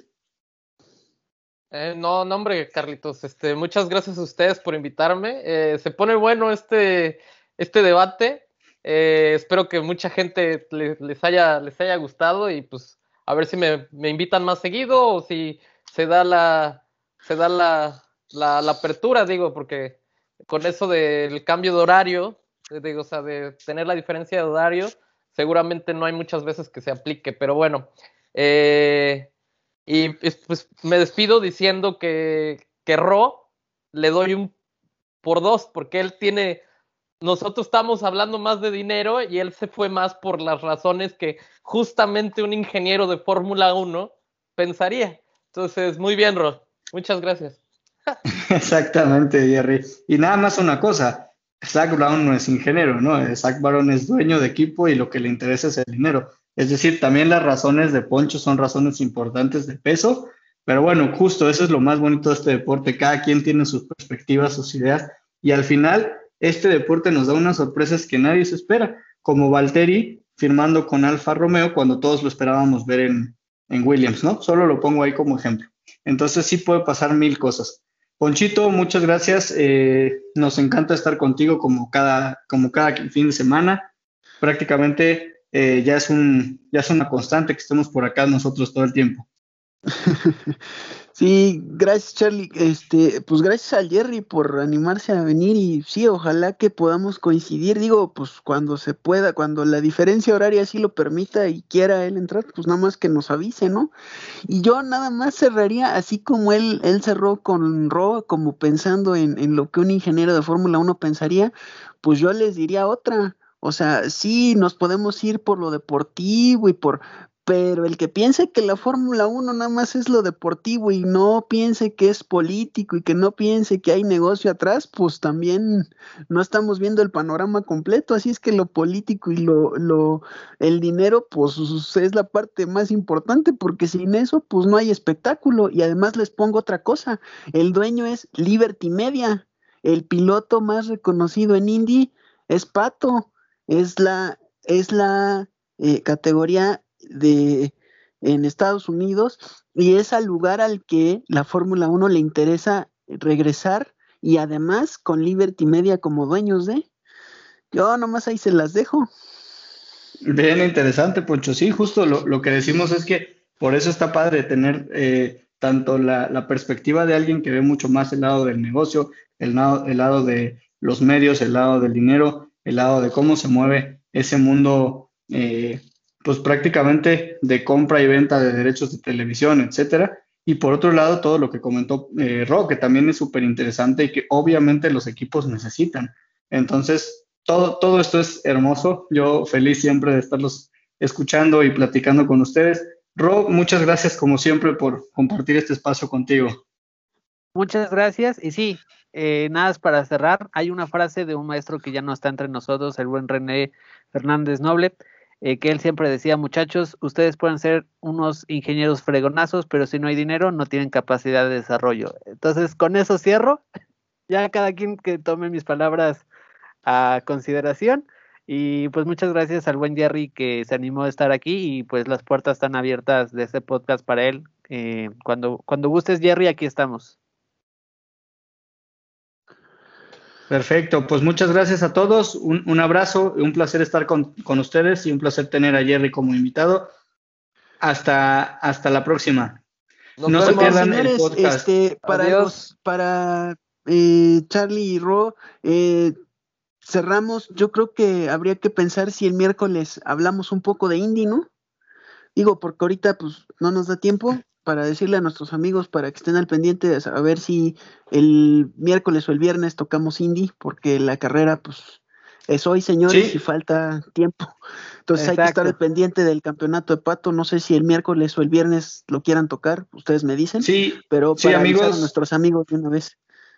Eh, no, no, hombre, Carlitos, este, muchas gracias a ustedes por invitarme. Eh, se pone bueno este, este debate. Espero que mucha gente les, les, haya, les haya gustado y pues a ver si me, me, invitan más seguido o si se da la, se da la, la, apertura, digo, porque con eso del cambio de horario, digo, o sea, de tener la diferencia de horario, seguramente no hay muchas veces que se aplique, pero bueno. Eh, y pues me despido diciendo que, que Ro le doy un por dos, porque él tiene, nosotros estamos hablando más de dinero y él se fue más por las razones que justamente un ingeniero de Fórmula 1 pensaría. Entonces, muy bien, Ro. Muchas gracias. Exactamente, Jerry. Y nada más una cosa, Zach Brown no es ingeniero, ¿no? Zach Brown es dueño de equipo y lo que le interesa es el dinero. Es decir, también las razones de Poncho son razones importantes de peso, pero bueno, justo eso es lo más bonito de este deporte. Cada quien tiene sus perspectivas, sus ideas, y al final este deporte nos da unas sorpresas que nadie se espera, como Valtteri firmando con Alfa Romeo cuando todos lo esperábamos ver en, en Williams, ¿no? Solo lo pongo ahí como ejemplo. Entonces sí puede pasar mil cosas. Ponchito, muchas gracias. Eh, nos encanta estar contigo como cada, como cada fin de semana. Prácticamente eh, ya, es un, ya es una constante que estemos por acá nosotros todo el tiempo. Sí, gracias Charlie. Este, pues gracias a Jerry por animarse a venir y sí, ojalá que podamos coincidir. Digo, pues cuando se pueda, cuando la diferencia horaria así lo permita y quiera él entrar, pues nada más que nos avise, ¿no? Y yo nada más cerraría, así como él, él cerró con Ro, como pensando en, en lo que un ingeniero de Fórmula 1 pensaría, pues yo les diría otra. O sea, sí, nos podemos ir por lo deportivo y por, pero el que piense que la Fórmula 1 nada más es lo deportivo y no piense que es político y que no piense que hay negocio atrás, pues también no estamos viendo el panorama completo, así es que lo político y lo, lo el dinero pues es la parte más importante porque sin eso pues no hay espectáculo. Y además les pongo otra cosa, el dueño es Liberty Media, el piloto más reconocido en Indy es Pato, es la, es la eh, categoría de en Estados Unidos y es al lugar al que la Fórmula 1 le interesa regresar y además con Liberty Media como dueños de. Yo nomás ahí se las dejo. Bien interesante, Poncho. Sí, justo lo, lo que decimos es que por eso está padre tener eh, tanto la, la, perspectiva de alguien que ve mucho más el lado del negocio, el lado, el lado de los medios, el lado del dinero, el lado de cómo se mueve ese mundo, eh, pues prácticamente de compra y venta de derechos de televisión, etcétera. Y por otro lado, todo lo que comentó eh, Ro, que también es súper interesante y que obviamente los equipos necesitan. Entonces, todo, todo esto es hermoso. Yo feliz siempre de estarlos escuchando y platicando con ustedes. Ro, muchas gracias como siempre por compartir este espacio contigo. Muchas gracias. Y sí, eh, nada es para cerrar. Hay una frase de un maestro que ya no está entre nosotros, el buen René Fernández Noble, eh, que él siempre decía, muchachos, ustedes pueden ser unos ingenieros fregonazos, pero si no hay dinero, no tienen capacidad de desarrollo. Entonces, con eso cierro. Ya cada quien que tome mis palabras a consideración. Y pues muchas gracias al buen Jerry que se animó a estar aquí y pues las puertas están abiertas de este podcast para él. Eh, cuando, cuando gustes, Jerry, aquí estamos. Perfecto, pues muchas gracias a todos, un, un abrazo, un placer estar con, con, ustedes y un placer tener a Jerry como invitado. Hasta, hasta la próxima. Nos no se pierdan señores, el podcast. Este, para los, para eh, Charlie y Ro, eh, cerramos, yo creo que habría que pensar si el miércoles hablamos un poco de indie, ¿no? Digo, porque ahorita pues no nos da tiempo, para decirle a nuestros amigos para que estén al pendiente a ver si el miércoles o el viernes tocamos indie, porque la carrera pues es hoy, señores, sí. y falta tiempo. Entonces Exacto. hay que estar al pendiente del campeonato de pato. No sé si el miércoles o el viernes lo quieran tocar, ustedes me dicen. Sí, pero sí, para amigos, a nuestros amigos de una vez.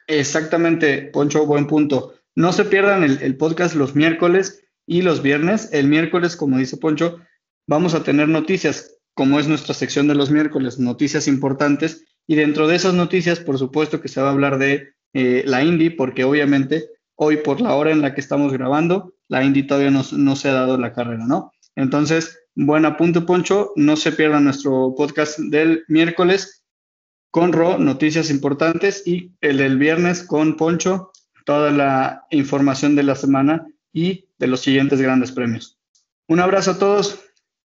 Exactamente, Poncho, buen punto. No se pierdan el, podcast los miércoles y los viernes. El miércoles, como dice Poncho, vamos a tener noticias, como es nuestra sección de los miércoles, noticias importantes. Y dentro de esas noticias, por supuesto que se va a hablar de eh, la Indy, porque obviamente hoy por la hora en la que estamos grabando, la Indy todavía no, no se ha dado la carrera, ¿no? Entonces, buen apunte, Poncho. No se pierdan nuestro podcast del miércoles con Ro, noticias importantes, y el del viernes con Poncho, toda la información de la semana y de los siguientes grandes premios. Un abrazo a todos.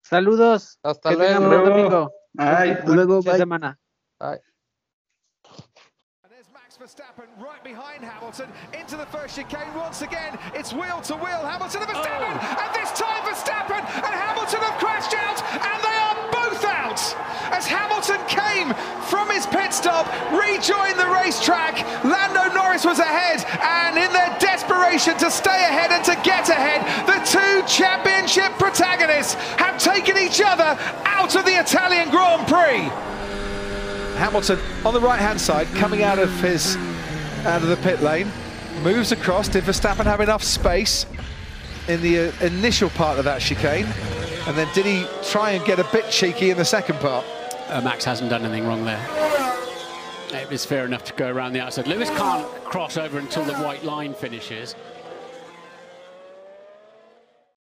Saludos. Hasta luego. Hasta luego. Bye. semana. Bye. Verstappen right behind Hamilton into the first chicane once again. It's wheel to wheel. Hamilton and Verstappen, oh. and this time Verstappen and Hamilton have crashed out, and they are both out as Hamilton came from his pit stop, rejoined the racetrack. Lando Norris was ahead, and in their desperation to stay ahead and to get ahead, the two championship protagonists have taken each other out of the Italian Grand Prix. Hamilton on the right hand side coming out of his out of the pit lane. Moves across. Did Verstappen have enough space in the uh, initial part of that chicane? And then did he try and get a bit cheeky in the second part? Uh, Max hasn't done anything wrong there. It was fair enough to go around the outside. Lewis can't cross over until the white line finishes